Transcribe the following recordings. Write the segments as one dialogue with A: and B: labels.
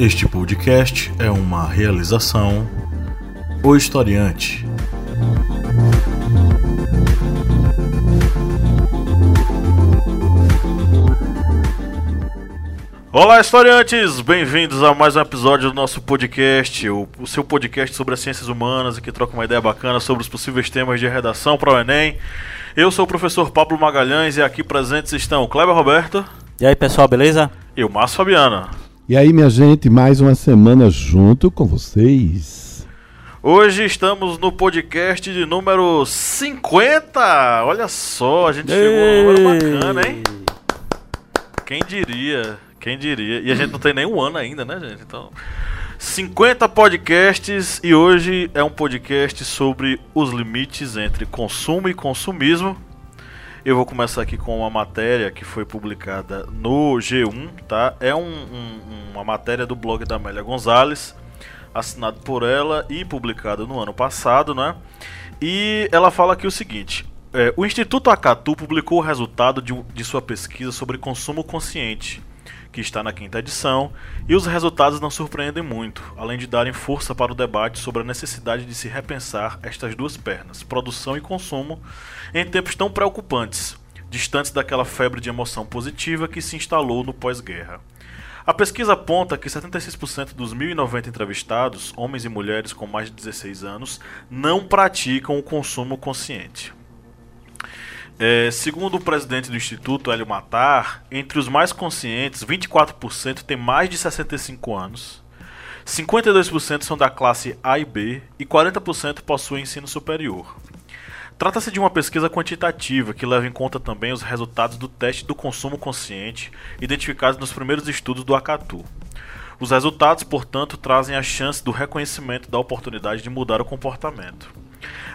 A: Este podcast é uma realização O Historiante. Olá, historiantes! Bem-vindos a mais um episódio do nosso podcast, o, o, seu podcast sobre as ciências humanas e que troca uma ideia bacana sobre os possíveis temas de redação para o Enem. Eu sou o professor Pablo Magalhães e aqui presentes estão o Kleber Roberto.
B: E aí, pessoal, beleza?
A: E o Márcio Fabiano.
C: E aí, minha gente, mais uma semana junto com vocês.
A: Hoje estamos no podcast de número 50. Olha só, a gente Ei. chegou a um número bacana, hein? Quem diria? Quem diria? E a gente não tem nem um ano ainda, né, gente? Então, 50 podcasts e hoje é um podcast sobre os limites entre consumo e consumismo. Eu vou começar aqui com uma matéria que foi publicada no G1, tá? É um, um, uma matéria do blog da Amélia Gonzalez, assinado por ela e publicado no ano passado, né? E ela fala aqui o seguinte: é, o Instituto Acatu publicou o resultado de, de sua pesquisa sobre consumo consciente que está na quinta edição, e os resultados não surpreendem muito, além de darem força para o debate sobre a necessidade de se repensar estas duas pernas, produção e consumo, em tempos tão preocupantes, distantes daquela febre de emoção positiva que se instalou no pós-guerra. A pesquisa aponta que 76% dos 1.090 entrevistados, homens e mulheres com mais de 16 anos, não praticam o consumo consciente. É, segundo o presidente do Instituto, Hélio Matar, entre os mais conscientes, 24% têm mais de 65 anos, 52% são da classe A e B e 40% possuem ensino superior. Trata-se de uma pesquisa quantitativa que leva em conta também os resultados do teste do consumo consciente identificados nos primeiros estudos do Acatu. Os resultados, portanto, trazem a chance do reconhecimento da oportunidade de mudar o comportamento.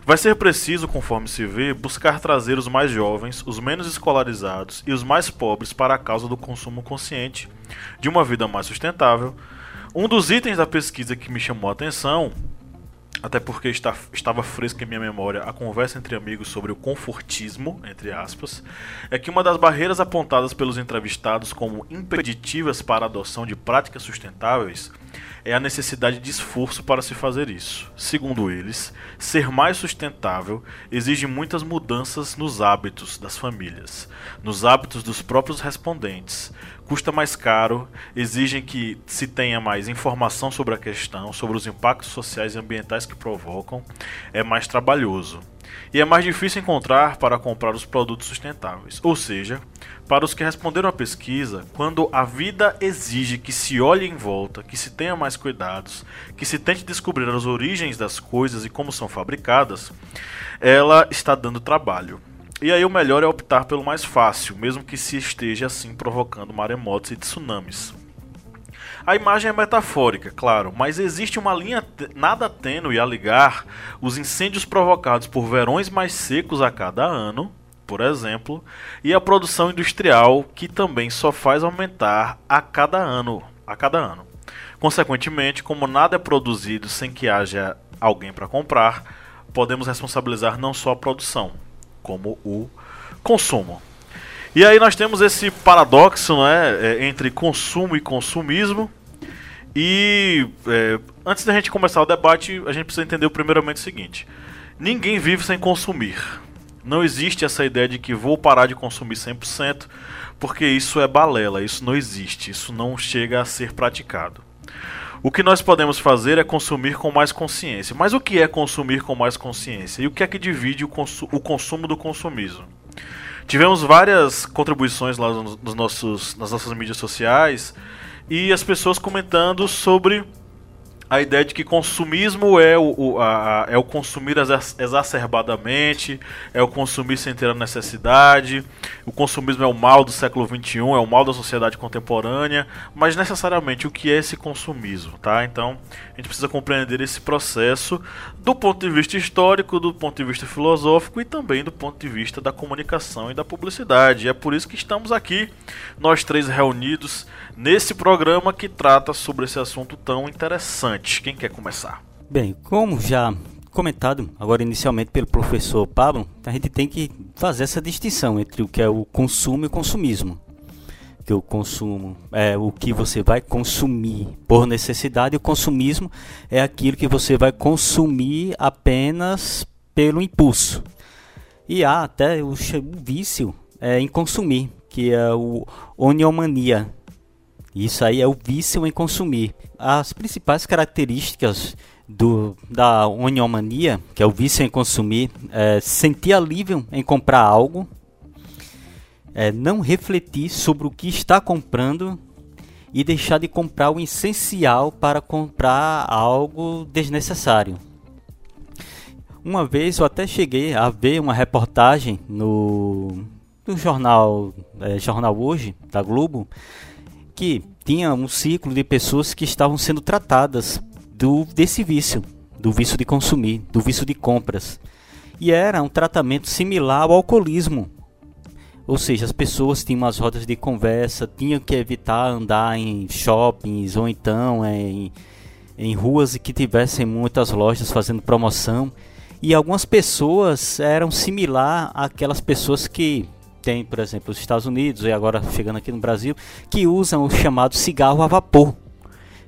A: Vai ser preciso, conforme se vê, buscar trazer os mais jovens, os menos escolarizados e os mais pobres para a causa do consumo consciente, de uma vida mais sustentável. Um dos itens da pesquisa que me chamou a atenção até porque está, estava fresca em minha memória a conversa entre amigos sobre o confortismo, entre aspas, é que uma das barreiras apontadas pelos entrevistados como impeditivas para a adoção de práticas sustentáveis é a necessidade de esforço para se fazer isso. Segundo eles, ser mais sustentável exige muitas mudanças nos hábitos das famílias, nos hábitos dos próprios respondentes. Custa mais caro, exigem que se tenha mais informação sobre a questão, sobre os impactos sociais e ambientais que provocam, é mais trabalhoso e é mais difícil encontrar para comprar os produtos sustentáveis. Ou seja, para os que responderam à pesquisa, quando a vida exige que se olhe em volta, que se tenha mais cuidados, que se tente descobrir as origens das coisas e como são fabricadas, ela está dando trabalho. E aí o melhor é optar pelo mais fácil, mesmo que se esteja assim provocando maremotos e tsunamis. A imagem é metafórica, claro, mas existe uma linha nada tênue a ligar os incêndios provocados por verões mais secos a cada ano, por exemplo, e a produção industrial que também só faz aumentar a cada ano, a cada ano. Consequentemente, como nada é produzido sem que haja alguém para comprar, podemos responsabilizar não só a produção, como o consumo. E aí nós temos esse paradoxo né, entre consumo e consumismo. E é, antes da gente começar o debate, a gente precisa entender primeiramente o seguinte: ninguém vive sem consumir. Não existe essa ideia de que vou parar de consumir 100%, porque isso é balela, isso não existe, isso não chega a ser praticado. O que nós podemos fazer é consumir com mais consciência. Mas o que é consumir com mais consciência? E o que é que divide o, consu o consumo do consumismo? Tivemos várias contribuições lá nos nossos, nas nossas mídias sociais e as pessoas comentando sobre a ideia de que consumismo é o, o, a, é o consumir exacerbadamente, é o consumir sem ter a necessidade, o consumismo é o mal do século XXI, é o mal da sociedade contemporânea, mas necessariamente o que é esse consumismo, tá? Então a gente precisa compreender esse processo do ponto de vista histórico, do ponto de vista filosófico e também do ponto de vista da comunicação e da publicidade. E é por isso que estamos aqui, nós três reunidos nesse programa que trata sobre esse assunto tão interessante. Quem quer começar?
B: Bem, como já comentado agora inicialmente pelo professor Pablo, a gente tem que fazer essa distinção entre o que é o consumo e o consumismo. que o consumo é o que você vai consumir por necessidade, e o consumismo é aquilo que você vai consumir apenas pelo impulso. E há até o, vício é, em consumir, que é o oniomania. Isso aí é o vício em consumir. As principais características do, da oniomania, que é o vício em consumir, é sentir alívio em comprar algo, é não refletir sobre o que está comprando e deixar de comprar o essencial para comprar algo desnecessário. Uma vez eu até cheguei a ver uma reportagem no, no jornal, é, jornal Hoje, da Globo, que tinha um ciclo de pessoas que estavam sendo tratadas do desse vício, do vício de consumir, do vício de compras. E era um tratamento similar ao alcoolismo. Ou seja, as pessoas tinham umas rodas de conversa, tinham que evitar andar em shoppings ou então em, em ruas que tivessem muitas lojas fazendo promoção. E algumas pessoas eram similar àquelas pessoas que tem, por exemplo, os Estados Unidos e agora chegando aqui no Brasil, que usam o chamado cigarro a vapor.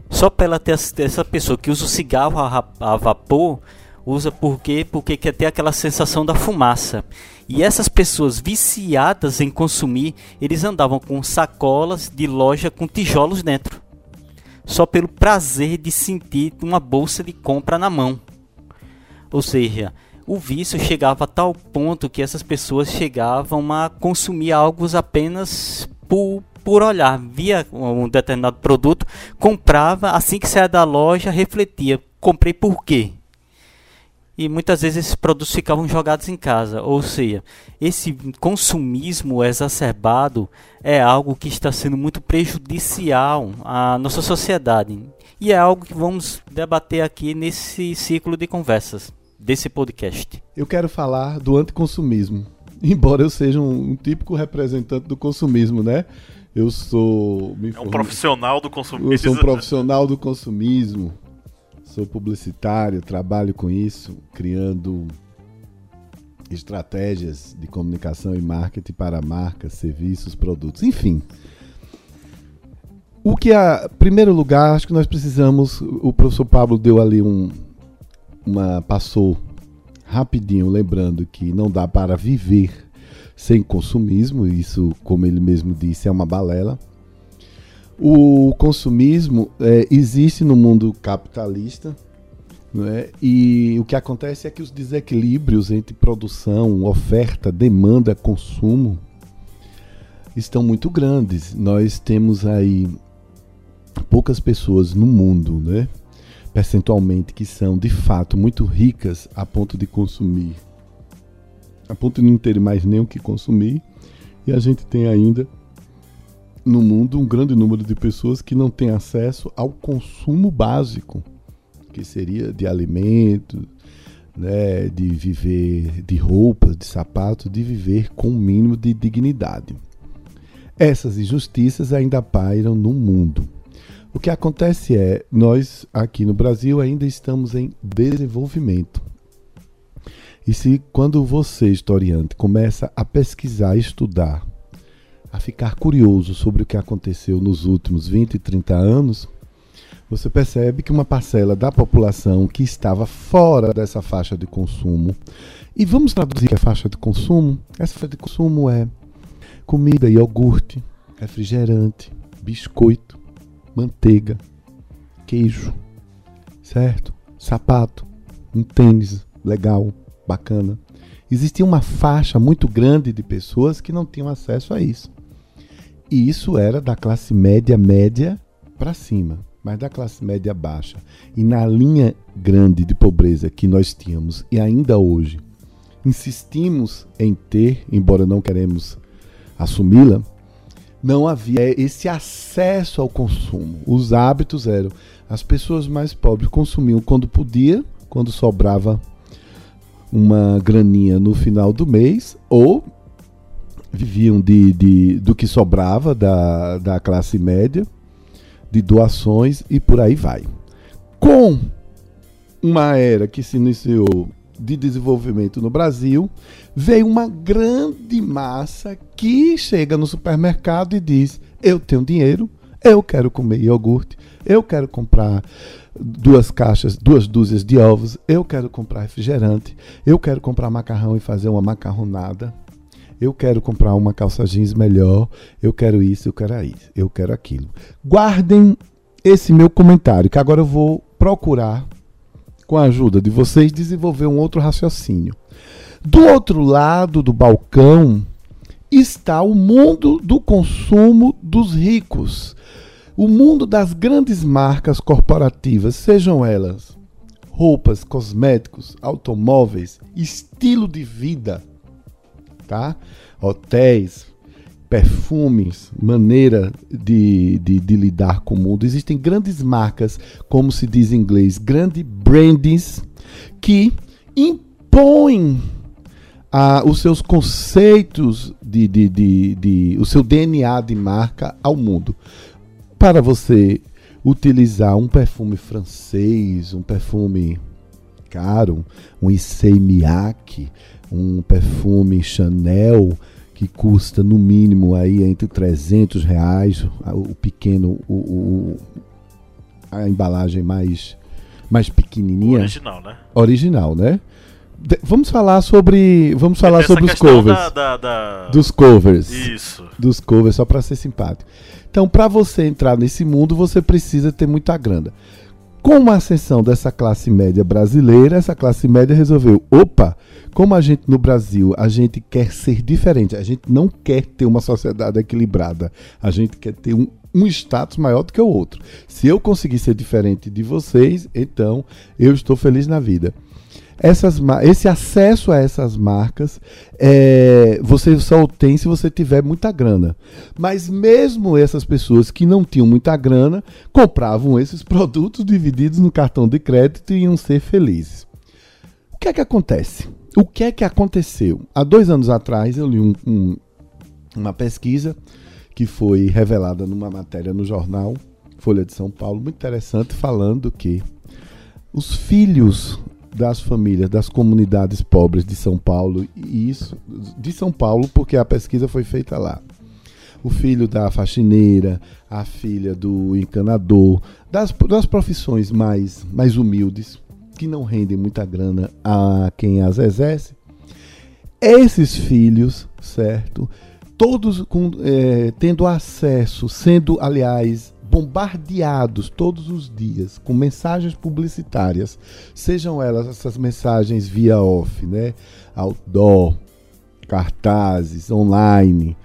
B: Só pela ter essa pessoa que usa o cigarro a, vapor, usa por quê? Porque quer ter aquela sensação da fumaça. E essas pessoas viciadas em consumir, eles andavam com sacolas de loja com tijolos dentro. Só pelo prazer de sentir uma bolsa de compra na mão. Ou seja, o vício chegava a tal ponto que essas pessoas chegavam a consumir algo apenas por, por olhar, via um determinado produto, comprava, assim que saia da loja, refletia, comprei por quê? E muitas vezes esses produtos ficavam jogados em casa, ou seja, esse consumismo exacerbado é algo que está sendo muito prejudicial à nossa sociedade. E é algo que vamos debater aqui nesse ciclo de conversas desse podcast.
C: Eu quero falar do anticonsumismo. Embora eu seja um, um típico representante do consumismo, né? Eu sou.
A: é um profissional do consumismo.
C: Eu sou um profissional do consumismo. Sou publicitário, trabalho com isso, criando estratégias de comunicação e marketing para marcas, serviços, produtos, enfim. O que a primeiro lugar, acho que nós precisamos, o professor Pablo deu ali um, uma passou rapidinho lembrando que não dá para viver sem consumismo, isso, como ele mesmo disse, é uma balela. O consumismo é, existe no mundo capitalista, é? e o que acontece é que os desequilíbrios entre produção, oferta, demanda, consumo estão muito grandes. Nós temos aí poucas pessoas no mundo, né? Percentualmente que são de fato muito ricas a ponto de consumir, a ponto de não ter mais nem o que consumir, e a gente tem ainda no mundo um grande número de pessoas que não têm acesso ao consumo básico, que seria de alimentos, né, de viver de roupas, de sapatos, de viver com um mínimo de dignidade. Essas injustiças ainda pairam no mundo. O que acontece é, nós aqui no Brasil ainda estamos em desenvolvimento. E se quando você, historiante, começa a pesquisar, estudar, a ficar curioso sobre o que aconteceu nos últimos 20 e 30 anos, você percebe que uma parcela da população que estava fora dessa faixa de consumo, e vamos traduzir a faixa de consumo, essa faixa de consumo é comida, iogurte, refrigerante, biscoito, manteiga, queijo, certo? Sapato, um tênis legal, bacana. Existia uma faixa muito grande de pessoas que não tinham acesso a isso. E isso era da classe média média para cima, mas da classe média baixa. E na linha grande de pobreza que nós tínhamos e ainda hoje insistimos em ter, embora não queremos assumi-la, não havia esse acesso ao consumo. Os hábitos eram as pessoas mais pobres consumiam quando podia, quando sobrava uma graninha no final do mês, ou viviam de, de, do que sobrava da, da classe média, de doações e por aí vai. Com uma era que se iniciou de desenvolvimento no Brasil, veio uma grande massa que chega no supermercado e diz: Eu tenho dinheiro, eu quero comer iogurte, eu quero comprar duas caixas, duas dúzias de ovos, eu quero comprar refrigerante, eu quero comprar macarrão e fazer uma macarronada. Eu quero comprar uma calça jeans melhor, eu quero isso, eu quero isso, eu quero aquilo. Guardem esse meu comentário, que agora eu vou procurar com a ajuda de vocês, desenvolver um outro raciocínio. Do outro lado do balcão está o mundo do consumo dos ricos. O mundo das grandes marcas corporativas, sejam elas roupas, cosméticos, automóveis, estilo de vida, tá? Hotéis, perfumes, maneira de, de, de, lidar com o mundo. Existem grandes marcas, como se diz em inglês, grandes brands, que impõem ah, os seus conceitos de, de, de, de, o seu DNA de marca ao mundo. Para você utilizar um perfume francês, um perfume caro, um Issey Miyake, um perfume Chanel, que custa no mínimo aí entre 300 reais, o pequeno, o, o a embalagem mais, mais pequenininha.
A: Original, né?
C: Original, né? De, vamos falar sobre, vamos falar sobre os covers. Da,
A: da, da...
C: Dos covers.
A: Isso.
C: Dos covers, só para ser simpático. Então, para você entrar nesse mundo, você precisa ter muita grana. Com a ascensão dessa classe média brasileira, essa classe média resolveu: opa, como a gente no Brasil, a gente quer ser diferente, a gente não quer ter uma sociedade equilibrada, a gente quer ter um, um status maior do que o outro. Se eu conseguir ser diferente de vocês, então eu estou feliz na vida essas, esse acesso a essas marcas é, você só tem se você tiver muita grana. Mas mesmo essas pessoas que não tinham muita grana compravam esses produtos divididos no cartão de crédito e iam ser felizes. O que é que acontece? O que é que aconteceu? Há dois anos atrás eu li um, um, uma pesquisa que foi revelada numa matéria no jornal Folha de São Paulo, muito interessante, falando que os filhos das famílias, das comunidades pobres de São Paulo, e isso de São Paulo, porque a pesquisa foi feita lá. O filho da faxineira, a filha do encanador, das, das profissões mais, mais humildes, que não rendem muita grana a quem as exerce. Esses filhos, certo? Todos com, é, tendo acesso, sendo, aliás, bombardeados todos os dias com mensagens publicitárias, sejam elas essas mensagens via off, né, outdoor, cartazes, online,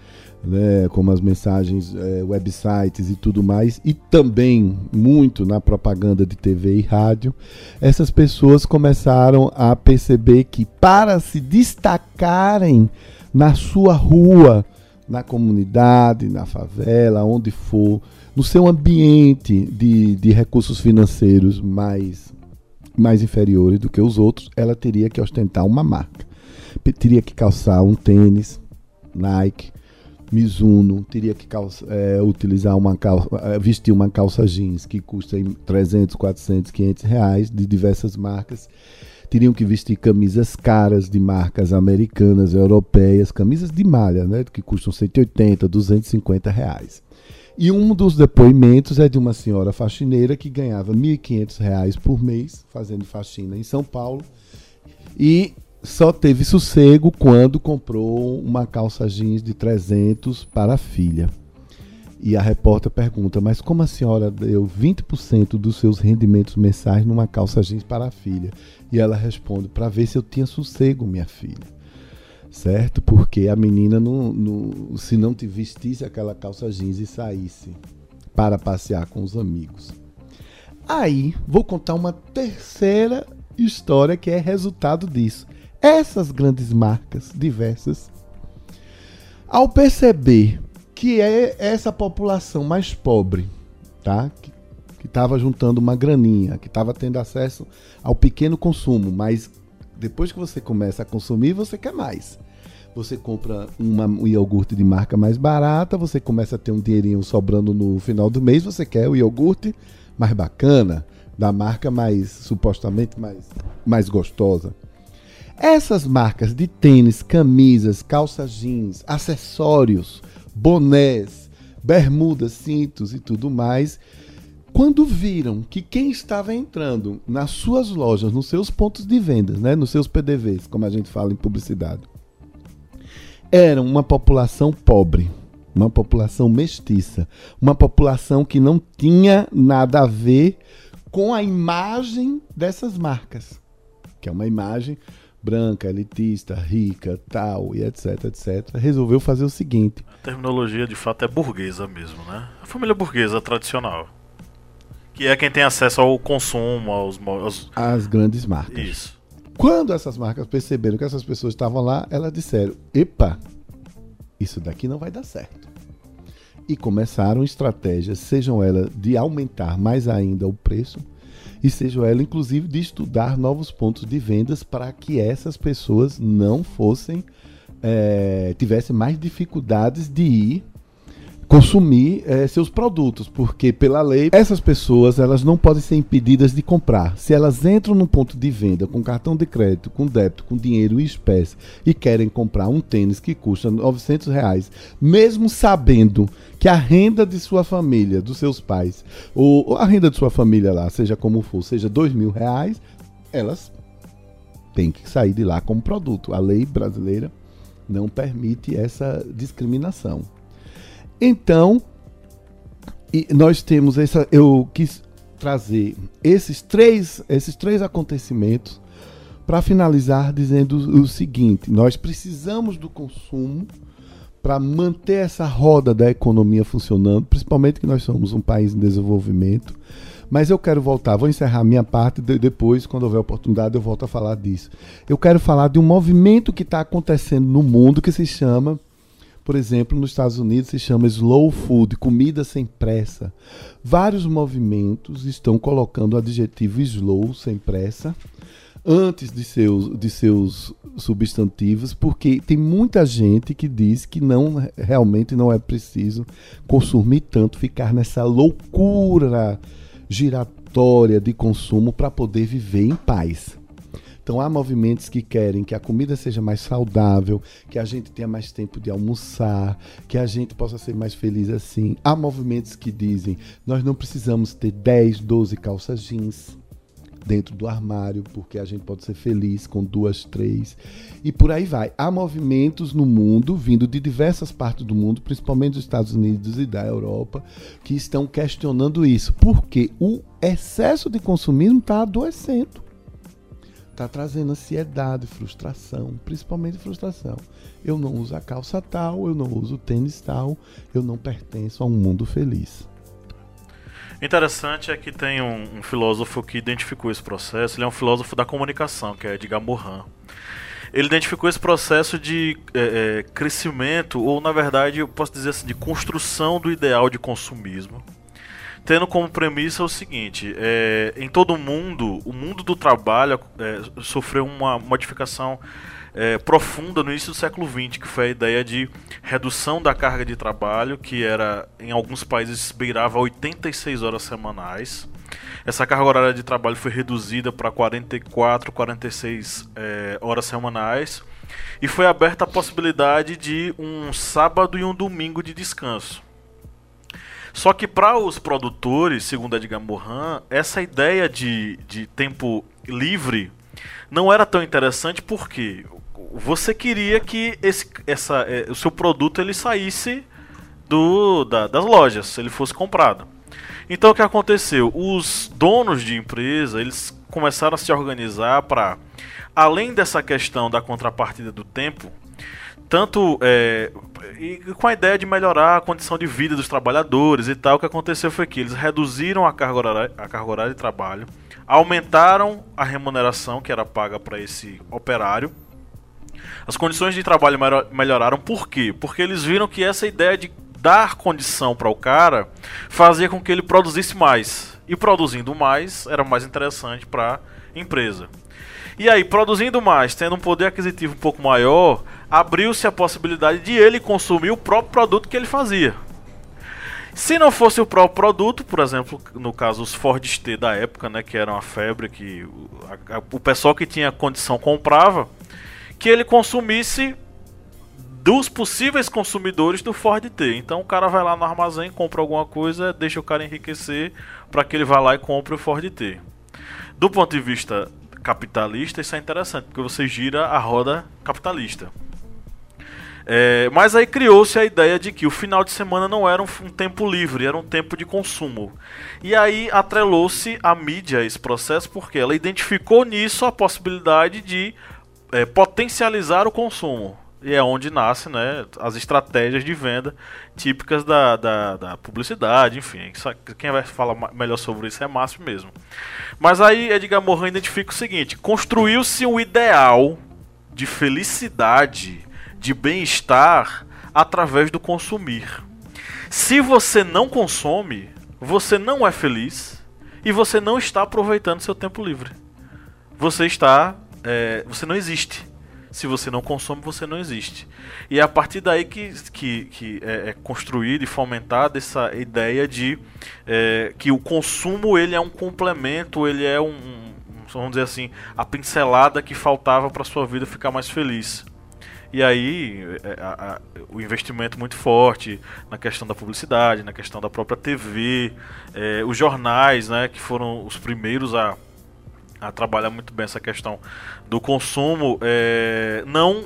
C: né, como as mensagens, é, websites e tudo mais, e também muito na propaganda de TV e rádio, essas pessoas começaram a perceber que para se destacarem na sua rua, na comunidade, na favela, onde for, no seu ambiente de, de recursos financeiros mais, mais inferiores do que os outros, ela teria que ostentar uma marca. Teria que calçar um tênis, Nike, Mizuno, teria que calça, é, utilizar uma calça, é, vestir uma calça jeans que custa 300, 400, 500 reais de diversas marcas. Teriam que vestir camisas caras de marcas americanas, europeias, camisas de malha, né, que custam 180, 250 reais. E um dos depoimentos é de uma senhora faxineira que ganhava R$ 1.500 por mês fazendo faxina em São Paulo e só teve sossego quando comprou uma calça jeans de 300 para a filha. E a repórter pergunta: Mas como a senhora deu 20% dos seus rendimentos mensais numa calça jeans para a filha? E ela responde: Para ver se eu tinha sossego, minha filha certo? Porque a menina, não, não, se não te vestisse aquela calça jeans e saísse para passear com os amigos. Aí, vou contar uma terceira história que é resultado disso. Essas grandes marcas diversas, ao perceber que é essa população mais pobre, tá? Que estava juntando uma graninha, que estava tendo acesso ao pequeno consumo, mas depois que você começa a consumir, você quer mais. Você compra uma, um iogurte de marca mais barata, você começa a ter um dinheirinho sobrando no final do mês, você quer o iogurte mais bacana, da marca mais supostamente mais, mais gostosa. Essas marcas de tênis, camisas, calça jeans, acessórios, bonés, bermudas, cintos e tudo mais, quando viram que quem estava entrando nas suas lojas, nos seus pontos de vendas, né, nos seus PDVs, como a gente fala em publicidade, era uma população pobre, uma população mestiça, uma população que não tinha nada a ver com a imagem dessas marcas, que é uma imagem branca, elitista, rica, tal, e etc, etc, resolveu fazer o seguinte.
A: A terminologia de fato é burguesa mesmo, né? A família burguesa tradicional. Que é quem tem acesso ao consumo, aos. aos...
C: As grandes marcas.
A: Isso.
C: Quando essas marcas perceberam que essas pessoas estavam lá, elas disseram: Epa, isso daqui não vai dar certo. E começaram estratégias, sejam elas de aumentar mais ainda o preço, e sejam elas, inclusive, de estudar novos pontos de vendas para que essas pessoas não fossem, é, tivessem mais dificuldades de ir consumir é, seus produtos, porque pela lei essas pessoas elas não podem ser impedidas de comprar. Se elas entram num ponto de venda com cartão de crédito, com débito, com dinheiro em espécie e querem comprar um tênis que custa 900 reais, mesmo sabendo que a renda de sua família, dos seus pais, ou a renda de sua família lá, seja como for, seja dois mil reais, elas têm que sair de lá como produto. A lei brasileira não permite essa discriminação. Então, nós temos essa. Eu quis trazer esses três, esses três acontecimentos para finalizar dizendo o seguinte: nós precisamos do consumo para manter essa roda da economia funcionando, principalmente que nós somos um país em desenvolvimento. Mas eu quero voltar, vou encerrar minha parte, de, depois, quando houver oportunidade, eu volto a falar disso. Eu quero falar de um movimento que está acontecendo no mundo que se chama por exemplo, nos Estados Unidos se chama slow food, comida sem pressa. Vários movimentos estão colocando o adjetivo slow, sem pressa, antes de seus, de seus substantivos, porque tem muita gente que diz que não realmente não é preciso consumir tanto, ficar nessa loucura giratória de consumo para poder viver em paz. Então há movimentos que querem que a comida seja mais saudável, que a gente tenha mais tempo de almoçar, que a gente possa ser mais feliz assim. Há movimentos que dizem: nós não precisamos ter 10, 12 calças jeans dentro do armário, porque a gente pode ser feliz com duas, três, e por aí vai. Há movimentos no mundo, vindo de diversas partes do mundo, principalmente dos Estados Unidos e da Europa, que estão questionando isso, porque o excesso de consumismo está adoecendo está trazendo ansiedade, frustração, principalmente frustração. Eu não uso a calça tal, eu não uso o tênis tal, eu não pertenço a um mundo feliz.
A: Interessante é que tem um, um filósofo que identificou esse processo, ele é um filósofo da comunicação, que é Edgar Morin. Ele identificou esse processo de é, é, crescimento, ou na verdade eu posso dizer assim, de construção do ideal de consumismo tendo como premissa o seguinte: é, em todo o mundo, o mundo do trabalho é, sofreu uma modificação é, profunda no início do século XX, que foi a ideia de redução da carga de trabalho, que era em alguns países beirava 86 horas semanais. Essa carga horária de trabalho foi reduzida para 44, 46 é, horas semanais e foi aberta a possibilidade de um sábado e um domingo de descanso. Só que para os produtores, segundo Edgar Morin, essa ideia de, de tempo livre não era tão interessante porque você queria que esse, essa, é, o seu produto ele saísse do, da, das lojas, se ele fosse comprado. Então o que aconteceu? Os donos de empresa eles começaram a se organizar para, além dessa questão da contrapartida do tempo, tanto é, e com a ideia de melhorar a condição de vida dos trabalhadores e tal, o que aconteceu foi que eles reduziram a carga horária, a carga horária de trabalho, aumentaram a remuneração que era paga para esse operário. As condições de trabalho melhoraram por quê? Porque eles viram que essa ideia de dar condição para o cara fazia com que ele produzisse mais. E produzindo mais era mais interessante para a empresa. E aí, produzindo mais, tendo um poder aquisitivo um pouco maior, abriu-se a possibilidade de ele consumir o próprio produto que ele fazia. Se não fosse o próprio produto, por exemplo, no caso os Ford T da época, né, que era uma febre que o, a, o pessoal que tinha condição comprava, que ele consumisse dos possíveis consumidores do Ford T. Então o cara vai lá no armazém, compra alguma coisa, deixa o cara enriquecer para que ele vá lá e compre o Ford T. Do ponto de vista capitalista, isso é interessante, porque você gira a roda capitalista. É, mas aí criou-se a ideia de que o final de semana não era um, um, tempo livre, era um tempo de consumo. E aí atrelou-se a mídia a esse processo porque ela identificou nisso a possibilidade de é, potencializar o consumo. E é onde nascem né, as estratégias de venda típicas da, da, da publicidade, enfim. Quem vai falar melhor sobre isso é Márcio mesmo. Mas aí Edgar Morin identifica o seguinte: construiu-se um ideal de felicidade de bem-estar através do consumir. Se você não consome, você não é feliz e você não está aproveitando seu tempo livre. Você está, é, você não existe. Se você não consome, você não existe. E é a partir daí que, que, que é, é construída e fomentada essa ideia de é, que o consumo ele é um complemento, ele é um, vamos dizer assim, a pincelada que faltava para sua vida ficar mais feliz. E aí é, a, a, o investimento muito forte na questão da publicidade, na questão da própria TV, é, os jornais, né, que foram os primeiros a, a trabalhar muito bem essa questão do consumo, é, não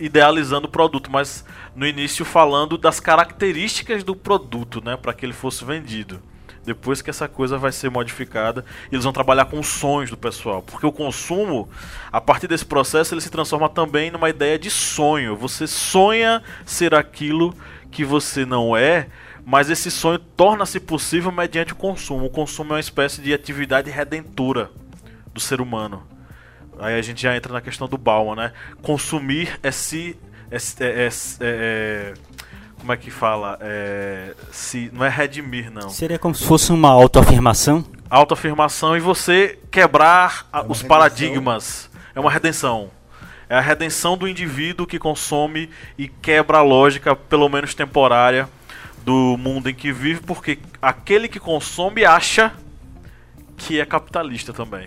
A: idealizando o produto, mas no início falando das características do produto, né, para que ele fosse vendido. Depois que essa coisa vai ser modificada, eles vão trabalhar com os sonhos do pessoal. Porque o consumo, a partir desse processo, ele se transforma também numa ideia de sonho. Você sonha ser aquilo que você não é, mas esse sonho torna-se possível mediante o consumo. O consumo é uma espécie de atividade redentora do ser humano. Aí a gente já entra na questão do Bauman, né? Consumir é se. É, é, é, é como é que fala? É, se não é redimir, não.
B: Seria como se fosse uma autoafirmação?
A: Autoafirmação e você quebrar é os redenção. paradigmas. É uma redenção. É a redenção do indivíduo que consome e quebra a lógica, pelo menos temporária, do mundo em que vive, porque aquele que consome acha que é capitalista também.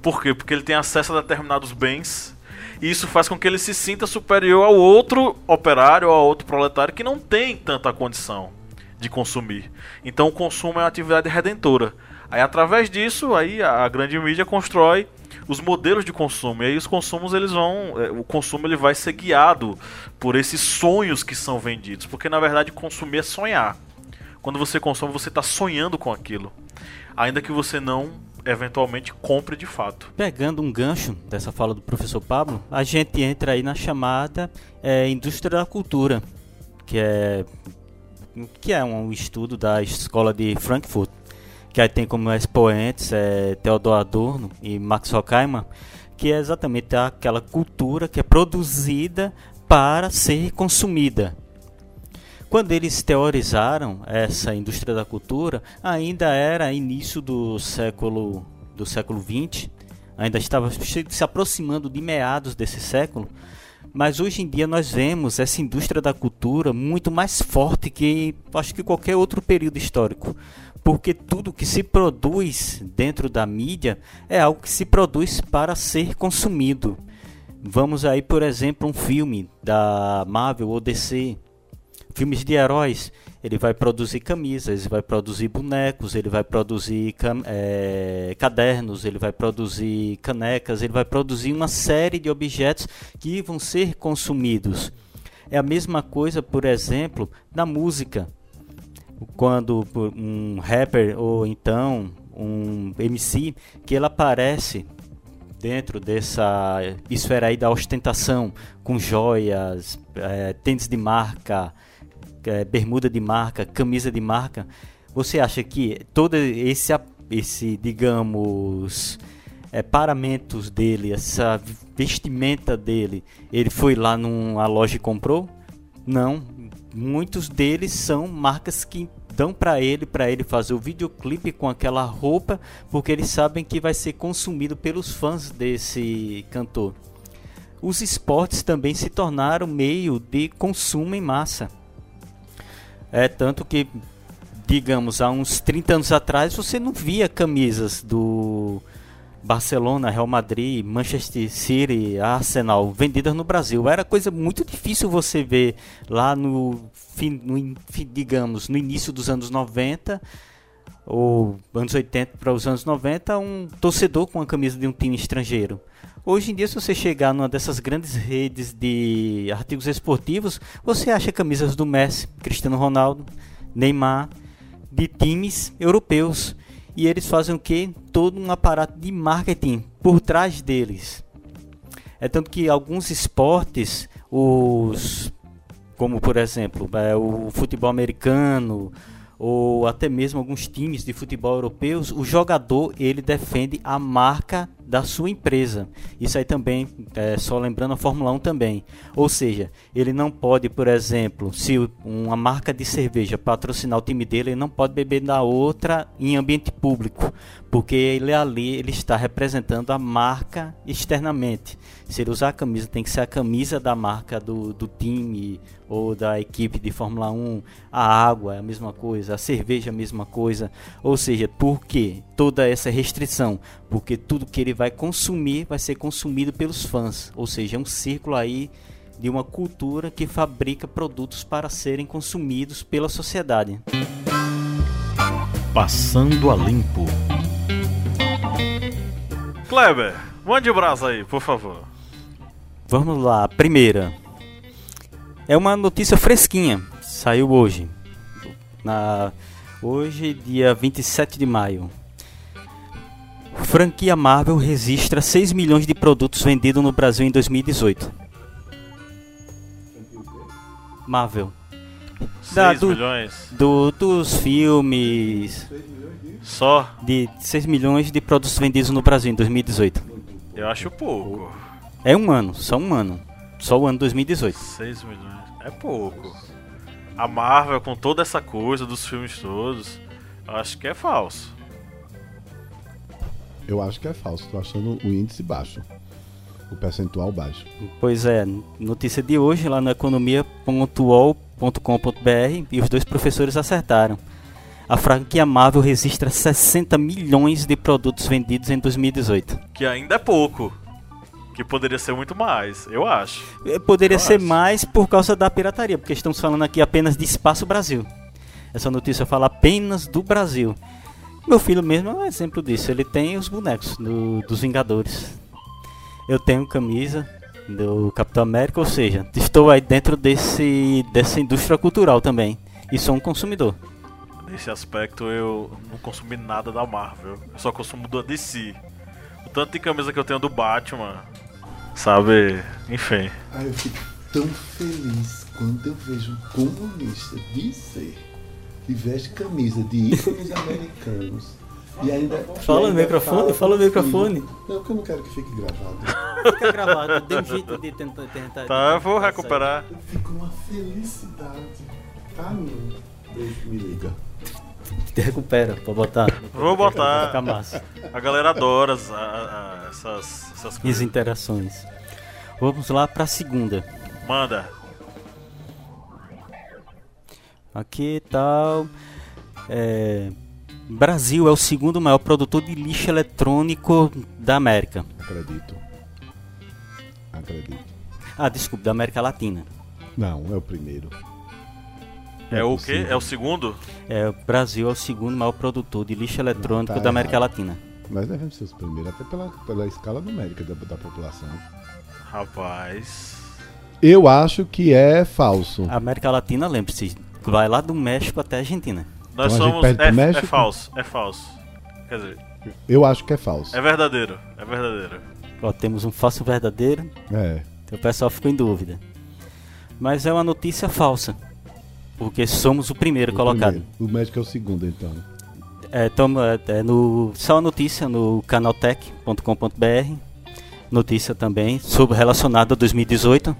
A: Por quê? Porque ele tem acesso a determinados bens e isso faz com que ele se sinta superior ao outro operário ou ao outro proletário que não tem tanta condição de consumir. Então o consumo é uma atividade redentora. Aí através disso, aí a grande mídia constrói os modelos de consumo. E aí os consumos eles vão, é, o consumo ele vai ser guiado por esses sonhos que são vendidos, porque na verdade consumir é sonhar. Quando você consome, você está sonhando com aquilo, ainda que você não eventualmente compre de fato.
B: Pegando um gancho dessa fala do professor Pablo, a gente entra aí na chamada é, indústria da cultura, que é que é um estudo da escola de Frankfurt, que aí tem como expoentes é, Theodor Adorno e Max Horkheimer, que é exatamente aquela cultura que é produzida para ser consumida. Quando eles teorizaram essa indústria da cultura, ainda era início do século do século 20, ainda estava se aproximando de meados desse século, mas hoje em dia nós vemos essa indústria da cultura muito mais forte que acho que qualquer outro período histórico, porque tudo que se produz dentro da mídia é algo que se produz para ser consumido. Vamos aí, por exemplo, um filme da Marvel ou DC filmes de heróis, ele vai produzir camisas, vai produzir bonecos, ele vai produzir é, cadernos, ele vai produzir canecas, ele vai produzir uma série de objetos que vão ser consumidos. É a mesma coisa, por exemplo, na música. Quando um rapper ou então um MC que ele aparece dentro dessa esfera aí da ostentação, com joias, é, tênis de marca, é, bermuda de marca, camisa de marca, você acha que todo esse, esse digamos, é, paramentos dele, essa vestimenta dele, ele foi lá numa loja e comprou? Não. Muitos deles são marcas que dão para ele, para ele fazer o videoclipe com aquela roupa, porque eles sabem que vai ser consumido pelos fãs desse cantor. Os esportes também se tornaram meio de consumo em massa É tanto que, digamos, há uns 30 anos atrás você não via camisas do Barcelona, Real Madrid, Manchester City, Arsenal vendidas no Brasil. Era coisa muito difícil você ver lá no, fim, no digamos, no início dos anos 90 ou anos 80 para os anos 90, um torcedor com a camisa de um time estrangeiro. Hoje em dia, se você chegar numa dessas grandes redes de artigos esportivos, você acha camisas do Messi, Cristiano Ronaldo, Neymar, de times europeus. E eles fazem o que? Todo um aparato de marketing por trás deles. É tanto que alguns esportes, os como por exemplo é, o futebol americano, ou até mesmo alguns times de futebol europeus, o jogador ele defende a marca da sua empresa. Isso aí também, é, só lembrando a Fórmula 1 também. Ou seja, ele não pode, por exemplo, se uma marca de cerveja patrocinar o time dele, ele não pode beber da outra em ambiente público, porque ele ali ele está representando a marca externamente. Se ele usar a camisa, tem que ser a camisa da marca do, do time ou da equipe de Fórmula 1. A água é a mesma coisa, a cerveja é a mesma coisa. Ou seja, por que toda essa restrição? Porque tudo que ele vai consumir vai ser consumido pelos fãs. Ou seja, é um círculo aí de uma cultura que fabrica produtos para serem consumidos pela sociedade.
A: Passando a limpo. Kleber, mande o braço aí, por favor.
B: Vamos lá, primeira. É uma notícia fresquinha, saiu hoje. Na hoje, dia 27 de maio. Franquia Marvel registra 6 milhões de produtos vendidos no Brasil em 2018. Marvel.
A: 6
B: Da- do-
A: milhões?
B: Do, dos filmes.
A: Só?
B: De 6 milhões de produtos vendidos no Brasil em 2018.
A: Eu acho pouco.
B: É um ano, só um ano. Só o ano 2018.
A: 6 milhões. É pouco. A Marvel, com toda essa coisa dos filmes todos, eu acho que é falso.
C: Eu acho que é falso, tô achando o índice baixo. O percentual baixo.
B: Pois é, notícia de hoje lá no economia.uol.com.br e os dois professores acertaram. A franquia Marvel registra 60 milhões de produtos vendidos em 2018.
A: Que ainda é pouco. Que poderia ser muito mais, eu acho.
B: Eh, Poderia
A: Eu
B: ser
A: acho.
B: mais por causa da pirataria, porque estamos falando aqui apenas de Espaço Brasil. Essa notícia fala apenas do Brasil. Meu filho mesmo é um exemplo disso. Ele tem os bonecos do- dos Vingadores. Eu tenho camisa do Capitão América, ou seja, estou aí dentro desse, dessa indústria cultural também. E sou um consumidor.
A: Nesse aspecto eu não consumi nada da Marvel. Eu só consumo da DC. O tanto de camisa que eu tenho do Batman, sabe? Enfim.
C: Ai, eu fico tão feliz quando eu vejo um comunista dizer que veste camisa de ícones americanos. E ainda.
B: Fala no microfone,
C: fala
B: fala no microfone.
C: Não, porque eu não quero que fique gravado.
B: Fica gravado, dê um jeito de tentar. tentar
A: Tá, eu vou recuperar.
C: Eu fico uma felicidade. Tá, meu? Deus me liga.
B: Recupera pra botar.
A: Vou
B: Fica
A: botar.
B: massa.
A: A galera adora as- a- a- essas, essas
B: E as
A: coisas.
B: interações. Vamos lá pra segunda.
A: Manda.
B: Aqui tal. É, Brasil é o segundo maior produtor de lixo eletrônico da América.
C: Acredito. Acredito.
B: Ah, desculpa, da América Latina.
C: Não, é o primeiro.
A: É
C: Não
A: o quê? É o segundo?
B: É, o Brasil é o segundo maior produtor de lixo eletrônico
C: Tá
B: da América
C: errado.
B: Latina.
C: Nós devemos ser os primeiros, até pela, pela escala numérica da, da população.
A: Rapaz.
C: Eu acho que é falso.
B: A América Latina, lembre-se, vai lá do México até a Argentina.
A: Nós
C: Então a gente
A: somos. É, é
C: México?
A: falso, é falso. Quer dizer,
C: Eu acho que é falso.
A: é verdadeiro. É verdadeiro.
B: Ó, temos um falso verdadeiro,
C: É.
B: então o pessoal ficou em dúvida. Mas é uma notícia falsa. Porque somos o primeiro
C: o
B: colocado.
C: primeiro. O médico é o segundo, então.
B: É, toma, é, no, só a notícia no canaltech.com.br. Notícia também sobre relacionada a 2018.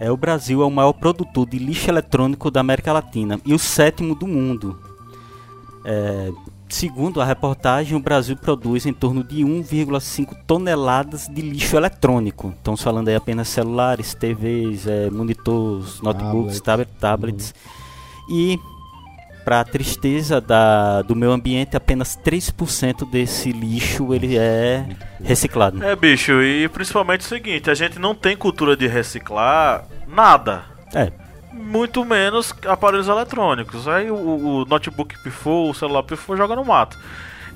B: É, o Brasil é o maior produtor de lixo eletrônico da América Latina e o sétimo do mundo. É, segundo a reportagem, o Brasil produz em torno de 1,5 toneladas de lixo eletrônico. Estamos falando aí apenas celulares, TVs, é, monitores, notebooks, tablets. tablets. Uhum. E para a tristeza da, do meio ambiente, apenas 3% desse lixo ele é reciclado.
A: É, bicho, e principalmente o seguinte, a gente não tem cultura de reciclar nada.
B: É.
A: Muito menos aparelhos eletrônicos. Aí o, o notebook pifou, o celular pifou, joga no mato.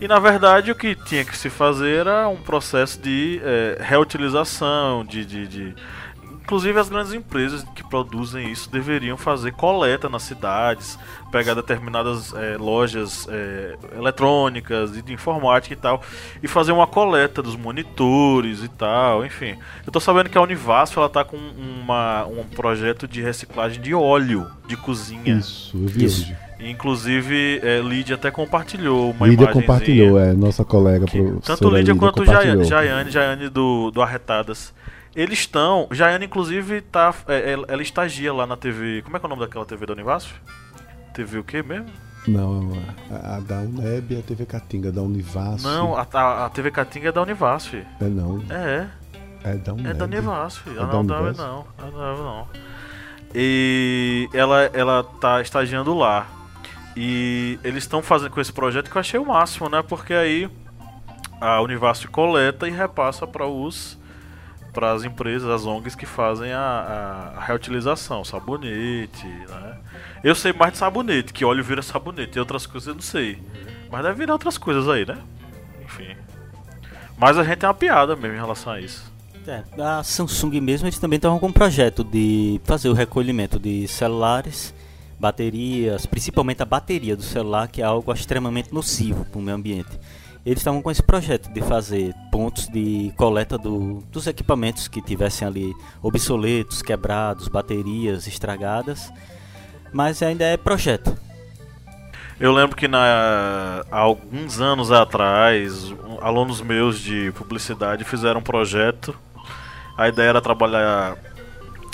A: E na verdade o que tinha que se fazer era um processo de é, reutilização, de, de, de Inclusive as grandes empresas que produzem isso deveriam fazer coleta nas cidades, pegar determinadas é, lojas é, eletrônicas e de informática e tal, e fazer uma coleta dos monitores e tal, enfim. Eu tô sabendo que a Univasf ela tá com uma, um projeto de reciclagem de óleo de cozinha.
C: Isso, eu vi isso. hoje.
A: Inclusive, é, Lídia até compartilhou uma
C: Lídia compartilhou, é, nossa colega que,
A: Tanto Lídia, Lídia quanto Jaiane, Jaiane, Jaiane do, do Arretadas eles estão. Jaiane, inclusive, tá, é, é, ela estagia lá na TV. Como é que é o nome daquela TV da Univasf? TV o quê mesmo?
C: Não, a, a da Uneb é a TV Catinga, da Univasf.
A: Não, a, a, a TV Catinga é da Univasf.
C: É não.
A: É.
C: É da Uneb.
A: É da Univasf. É não, da Univasf? não, não. Não, não. E ela, ela tá estagiando lá. E eles estão fazendo com esse projeto que eu achei o máximo, né? Porque aí a Univasf coleta e repassa para os para as empresas, as ONGs que fazem a, a, reutilização, sabonete, né? Eu sei mais de sabonete, que óleo vira sabonete, e outras coisas eu não sei. Mas deve virar outras coisas aí, né? Enfim. Mas a gente tem uma piada mesmo em relação a isso.
B: É, a Samsung mesmo, eles também estavam com um projeto de fazer o recolhimento de celulares, baterias, principalmente a bateria do celular, que é algo extremamente nocivo para o meio ambiente eles estavam com esse projeto de fazer pontos de coleta do, dos equipamentos que tivessem ali obsoletos, quebrados, baterias estragadas, mas ainda é projeto.
A: Eu lembro que na, há alguns anos atrás, alunos meus de publicidade fizeram um projeto. A ideia era trabalhar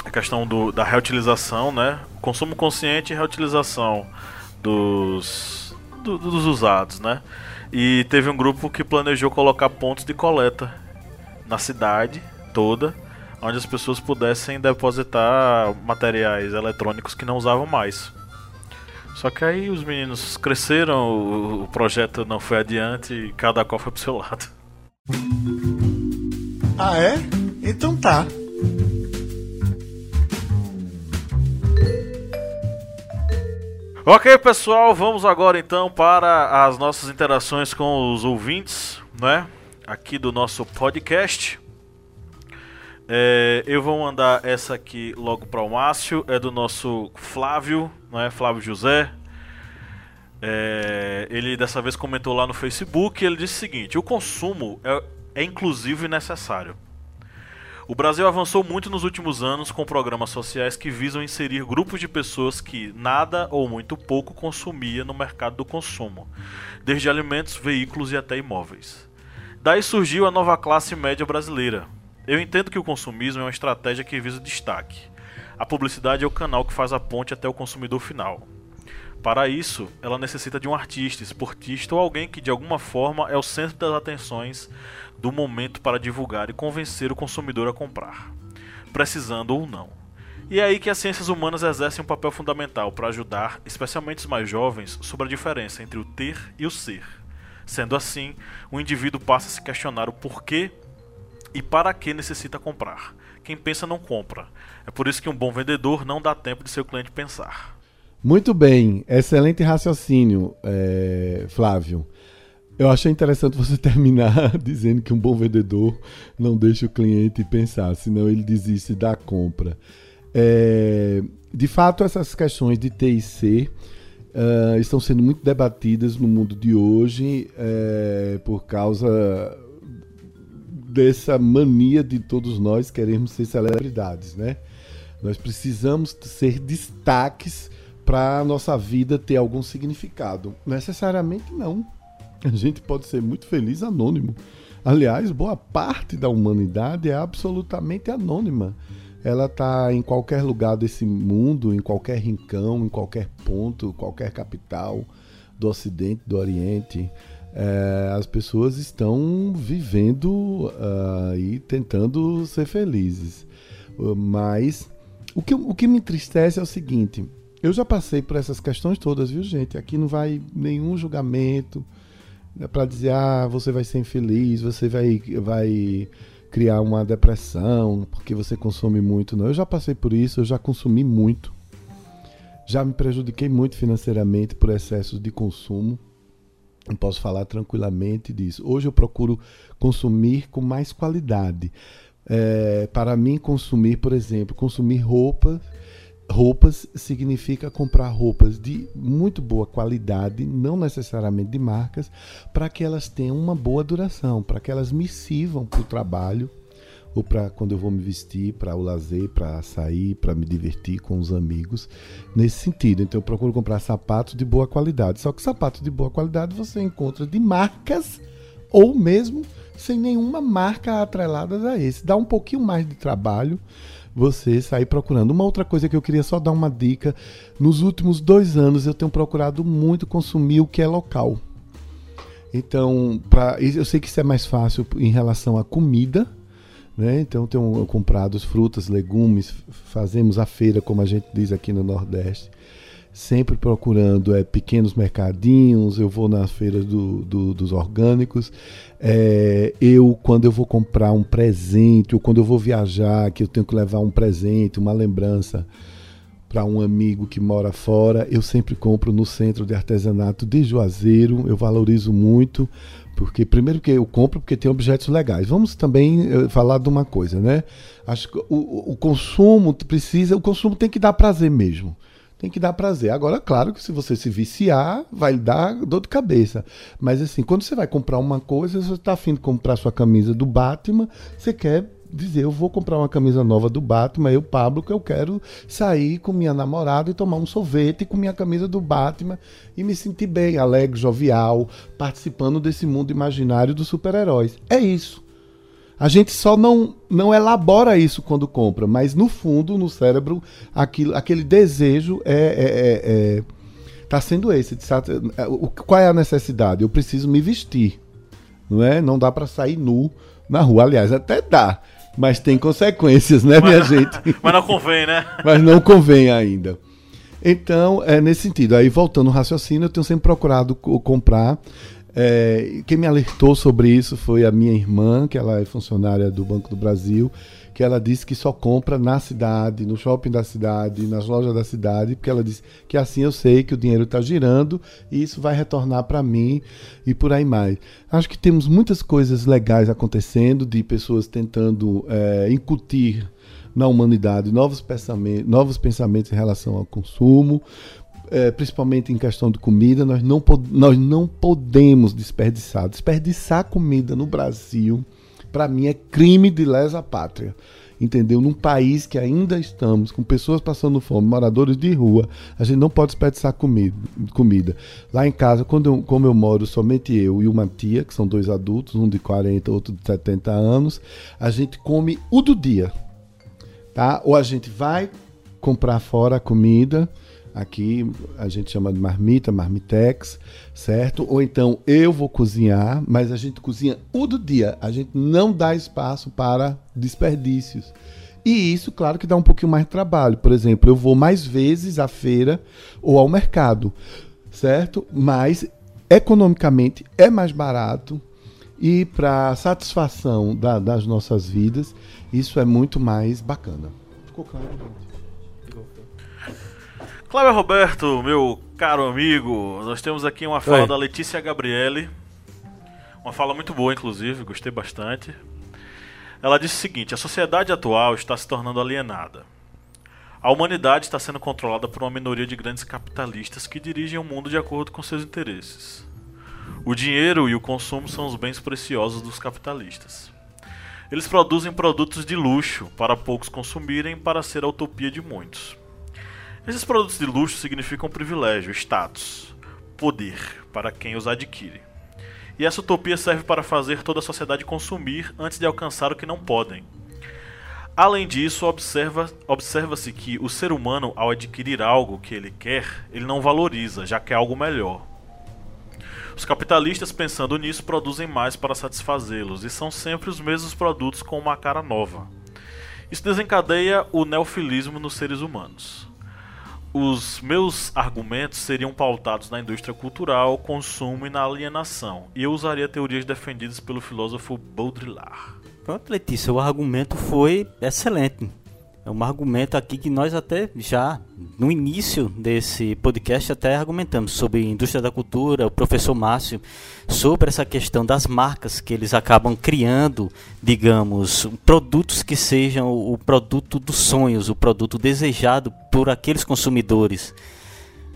A: a questão do, da reutilização, né? Consumo consciente e reutilização dos, do, dos usados, né? E teve um grupo que planejou colocar pontos de coleta na cidade toda, onde as pessoas pudessem depositar materiais eletrônicos que não usavam mais. Só que aí os meninos cresceram, o projeto não foi adiante e cada qual foi pro seu lado.
C: Ah é? Então tá.
A: Ok, pessoal, vamos agora então para as nossas interações com os ouvintes, né? Aqui do nosso podcast. É, eu vou mandar essa aqui logo para o Márcio, é do nosso Flávio, né? Flávio José. É, ele dessa vez comentou lá no Facebook. Ele disse o seguinte: o consumo é, é inclusivo e necessário. O Brasil avançou muito nos últimos anos com programas sociais que visam inserir grupos de pessoas que nada ou muito pouco consumia no mercado do consumo, desde alimentos, veículos e até imóveis. Daí surgiu a nova classe média brasileira. Eu entendo que o consumismo é uma estratégia que visa destaque. A publicidade é o canal que faz a ponte até o consumidor final. Para isso, ela necessita de um artista, esportista ou alguém que de alguma forma é o centro das atenções do momento para divulgar e convencer o consumidor a comprar, precisando ou não. E é aí que as ciências humanas exercem um papel fundamental para ajudar, especialmente os mais jovens, sobre a diferença entre o ter e o ser. Sendo assim, o indivíduo passa a se questionar o porquê e para que necessita comprar. Quem pensa não compra. É por isso que um bom vendedor não dá tempo de seu cliente pensar.
C: Muito bem, excelente raciocínio, é, Flávio. Eu achei interessante você terminar dizendo que um bom vendedor não deixa o cliente pensar, senão ele desiste da compra. É, de fato, essas questões de T e C uh, estão sendo muito debatidas no mundo de hoje é, por causa dessa mania de todos nós queremos ser celebridades, né? Nós precisamos ser destaques para nossa vida ter algum significado. Necessariamente não. A gente pode ser muito feliz anônimo. Aliás, boa parte da humanidade é absolutamente anônima. Ela está em qualquer lugar desse mundo, em qualquer rincão, em qualquer ponto, qualquer capital. do Ocidente, do Oriente, é, as pessoas estão vivendo uh, e tentando ser felizes. Mas o que, o que me entristece é o seguinte: eu já passei por essas questões todas, viu, gente? Aqui não vai nenhum julgamento é para dizer, ah, você vai ser infeliz, você vai, vai criar uma depressão porque você consome muito. Não, eu já passei por isso, eu já consumi muito. Já me prejudiquei muito financeiramente por excessos de consumo. Não posso falar tranquilamente disso. Hoje eu procuro consumir com mais qualidade. É, para mim, consumir, por exemplo, consumir roupas roupas significa comprar roupas de muito boa qualidade, não necessariamente de marcas, para que elas tenham uma boa duração, para que elas me sirvam para o trabalho ou para quando eu vou me vestir, para o lazer, para sair, para me divertir com os amigos, nesse sentido. Então eu procuro comprar sapatos de boa qualidade. Só que sapatos de boa qualidade você encontra de marcas ou mesmo sem nenhuma marca atrelada a esse. Dá um pouquinho mais de trabalho você sair procurando. Uma outra coisa que eu queria só dar uma dica: nos últimos dois anos eu tenho procurado muito consumir o que é local. Então, pra, eu sei que isso é mais fácil em relação à comida. Né? Então, tenho comprado frutas, legumes, fazemos a feira, como a gente diz aqui no Nordeste sempre procurando é, pequenos mercadinhos, eu vou nas feiras do, do, dos orgânicos. É, eu, quando eu vou comprar um presente, ou quando eu vou viajar, que eu tenho que levar um presente, uma lembrança para um amigo que mora fora, eu sempre compro no centro de artesanato de Juazeiro. Eu valorizo muito, porque primeiro que eu compro porque tem objetos legais. Vamos também eh, falar de uma coisa, né? Acho que o, o consumo precisa, o consumo tem que dar prazer mesmo tem que dar prazer. Agora, claro que se você se viciar, vai dar dor de cabeça. Mas assim, quando você vai comprar uma coisa, você está afim de comprar sua camisa do Batman, você quer dizer, eu vou comprar uma camisa nova do Batman, eu, Pablo, que eu quero sair com minha namorada e tomar um sorvete com minha camisa do Batman e me sentir bem, alegre, jovial, participando desse mundo imaginário dos super-heróis. É isso. A gente só não, não elabora isso quando compra, mas no fundo, no cérebro, aquilo, aquele desejo é, é, é, é tá sendo esse. Qual é a necessidade? Eu preciso me vestir, não é? Não dá para sair nu na rua. Aliás, até dá, mas tem consequências, né, minha gente?
A: mas não convém, né?
C: mas não convém ainda. Então, é nesse sentido. Aí, voltando ao raciocínio, eu tenho sempre procurado comprar é, quem me alertou sobre isso foi a minha irmã, que ela é funcionária do Banco do Brasil, que ela disse que só compra na cidade, no shopping da cidade, nas lojas da cidade, porque ela disse que assim eu sei que o dinheiro está girando e isso vai retornar para mim e por aí mais. Acho que temos muitas coisas legais acontecendo, de pessoas tentando é, incutir na humanidade novos pensamentos, novos pensamentos em relação ao consumo, é, principalmente em questão de comida, nós não, nós não podemos desperdiçar. Desperdiçar comida no Brasil, para mim, é crime de lesa pátria. Entendeu? Num país que ainda estamos com pessoas passando fome, moradores de rua, a gente não pode desperdiçar comida. comida. Lá em casa, quando eu, como eu moro somente eu e uma tia, que são dois adultos, um de 40, outro de 70 anos, a gente come o do dia. Tá? Ou a gente vai comprar fora a comida, Aqui a gente chama de marmita, marmitex, certo? Ou então eu vou cozinhar, mas a gente cozinha o do dia. A gente não dá espaço para desperdícios. E isso, claro, que dá um pouquinho mais de trabalho. Por exemplo, eu vou mais vezes à feira ou ao mercado, certo? Mas economicamente é mais barato e para satisfação da, das nossas vidas, isso é muito mais bacana. Ficou claro, gente?
A: Cláudio Roberto, meu caro amigo, nós temos aqui uma fala Oi. da Letícia Gabriele. Uma fala muito boa, inclusive, gostei bastante. Ela disse o seguinte: a sociedade atual está se tornando alienada. A humanidade está sendo controlada por uma minoria de grandes capitalistas que dirigem o mundo de acordo com seus interesses. O dinheiro e o consumo são os bens preciosos dos capitalistas. Eles produzem produtos de luxo para poucos consumirem para ser a utopia de muitos. Esses produtos de luxo significam privilégio, status, poder para quem os adquire. E essa utopia serve para fazer toda a sociedade consumir antes de alcançar o que não podem. Além disso, observa-se observa que o ser humano, ao adquirir algo que ele quer, ele não valoriza, já que é algo melhor. Os capitalistas, pensando nisso, produzem mais para satisfazê-los e são sempre os mesmos produtos com uma cara nova. Isso desencadeia o neofilismo nos seres humanos. Os meus argumentos seriam pautados na indústria cultural, consumo e na alienação, e eu usaria teorias defendidas pelo filósofo Baudrillard.
B: Pronto, Letícia, o argumento foi excelente. É um argumento aqui que nós até já no início desse podcast até argumentamos sobre indústria da cultura, o professor Márcio, sobre essa questão das marcas que eles acabam criando, digamos, produtos que sejam o produto dos sonhos, o produto desejado por aqueles consumidores.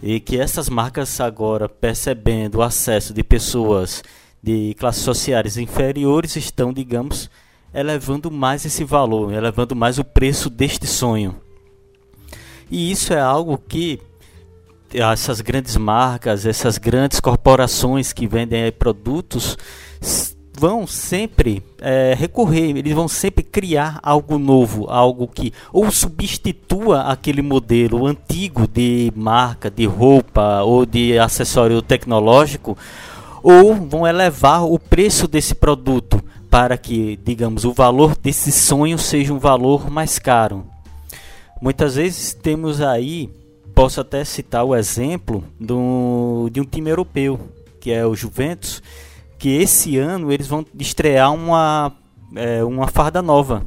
B: E que essas marcas agora percebendo o acesso de pessoas de classes sociais inferiores estão, digamos, elevando mais esse valor, elevando mais o preço deste sonho. E isso é algo que essas grandes marcas, essas grandes corporações que vendem produtos vão sempre é, recorrer, eles vão sempre criar algo novo, algo que ou substitua aquele modelo antigo de marca, de roupa ou de acessório tecnológico, ou vão elevar o preço desse produto para que, digamos, o valor desse sonho seja um valor mais caro. Muitas vezes temos aí, posso até citar o exemplo do, de um time europeu, que é o Juventus, que esse ano eles vão estrear uma, é, uma farda nova.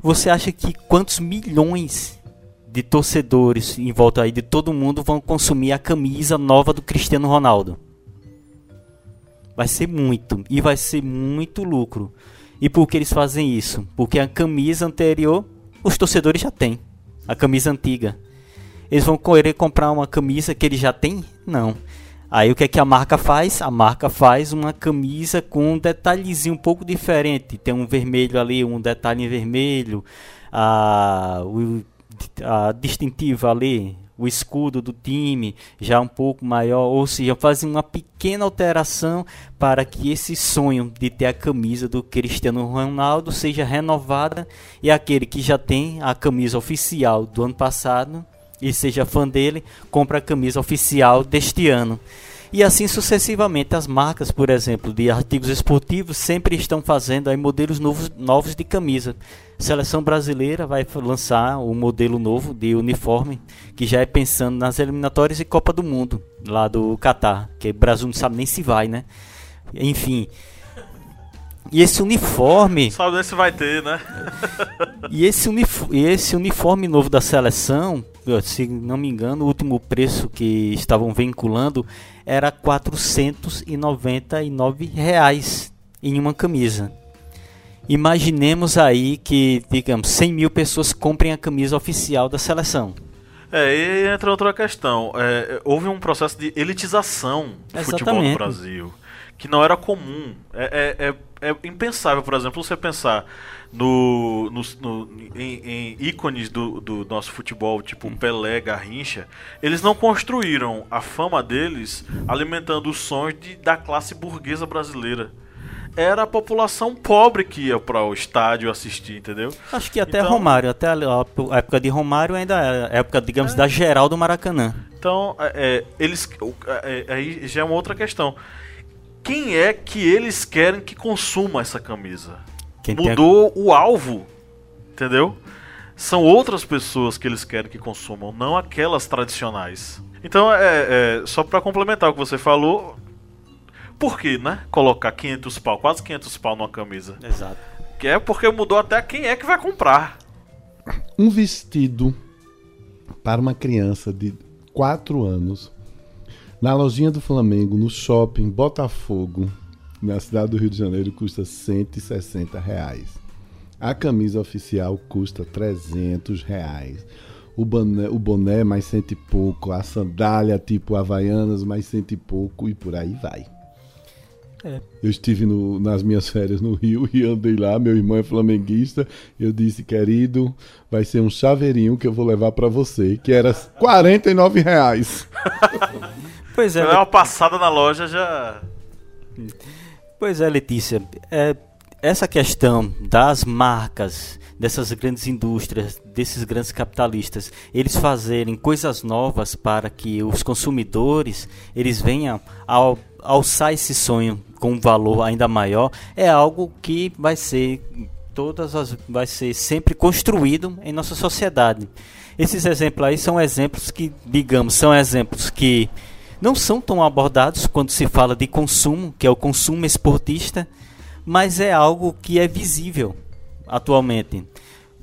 B: Você acha que quantos milhões de torcedores em volta aí de todo mundo vão consumir a camisa nova do Cristiano Ronaldo? Vai ser muito. E vai ser muito lucro. E por que eles fazem isso? Porque a camisa anterior os torcedores já têm. A camisa antiga. Eles vão querer comprar uma camisa que eles já têm? Não. Aí o que é que a marca faz? A marca faz uma camisa com um detalhezinho um pouco diferente. Tem um vermelho ali, um detalhe em vermelho. A, a distintiva ali, o escudo do time já um pouco maior, ou seja, fazem uma pequena alteração para que esse sonho de ter a camisa do Cristiano Ronaldo seja renovada e aquele que já tem a camisa oficial do ano passado e seja fã dele, compra a camisa oficial deste ano. E assim sucessivamente, as marcas, por exemplo, de artigos esportivos sempre estão fazendo aí modelos novos, novos de camisa. A seleção brasileira vai lançar o um modelo novo de uniforme, que já é pensando nas eliminatórias e Copa do Mundo, lá do Catar, que o Brasil não sabe nem se vai, né? Enfim, e esse uniforme.
A: Sabe se vai ter, né?
B: e esse, uniforme, esse uniforme novo da seleção, se não me engano, o último preço que estavam vinculando era 499 reais em uma camisa. Imaginemos aí que, digamos, 100 mil pessoas comprem a camisa oficial da seleção.
A: É, e entra outra questão. É, houve um processo de elitização do Exatamente. futebol no Brasil que não era comum. É, é, é é impensável, por exemplo, você pensar no, no, no em, em, ícones do, do, nosso futebol, tipo hum. Pelé, Garrincha, eles não construíram a fama deles alimentando os sonhos de, da classe burguesa brasileira. Era a população pobre que ia para o estádio assistir, entendeu?
B: Acho que até então, Romário, até a época de Romário ainda era a época, digamos, é. da geral do Maracanã.
A: Então, é, é eles, é, aí já é uma outra questão quem é que eles querem que consuma essa camisa? Quem Mudou a... o alvo, entendeu? São outras pessoas que eles querem que consumam, não aquelas tradicionais. Então, é, é só para complementar o que você falou, por que, né? Colocar 500 pau, quase 500 pau numa camisa.
B: Exato.
A: Que é porque mudou até quem é que vai comprar.
C: Um vestido para uma criança de 4 anos na lojinha do Flamengo, no shopping Botafogo, na cidade do Rio de Janeiro, custa 160 reais. A camisa oficial custa 300 reais. O boné, o boné mais cento e pouco, a sandália tipo Havaianas mais cento e pouco e por aí vai. É. Eu estive no, nas minhas férias no Rio e andei lá, meu irmão é flamenguista. Eu disse, querido, vai ser um chaveirinho que eu vou levar para você, que era 49 reais.
A: Pois é. Você uma passada na loja já.
B: Pois é, Letícia. É, essa questão das marcas, dessas grandes indústrias, desses grandes capitalistas, eles fazerem coisas novas para que os consumidores eles venham alçar esse sonho com um valor ainda maior, é algo que vai ser todas as vai ser sempre construído em nossa sociedade. Esses exemplos aí são exemplos que, digamos, são exemplos que não são tão abordados quando se fala de consumo, que é o consumo esportista, mas é algo que é visível atualmente.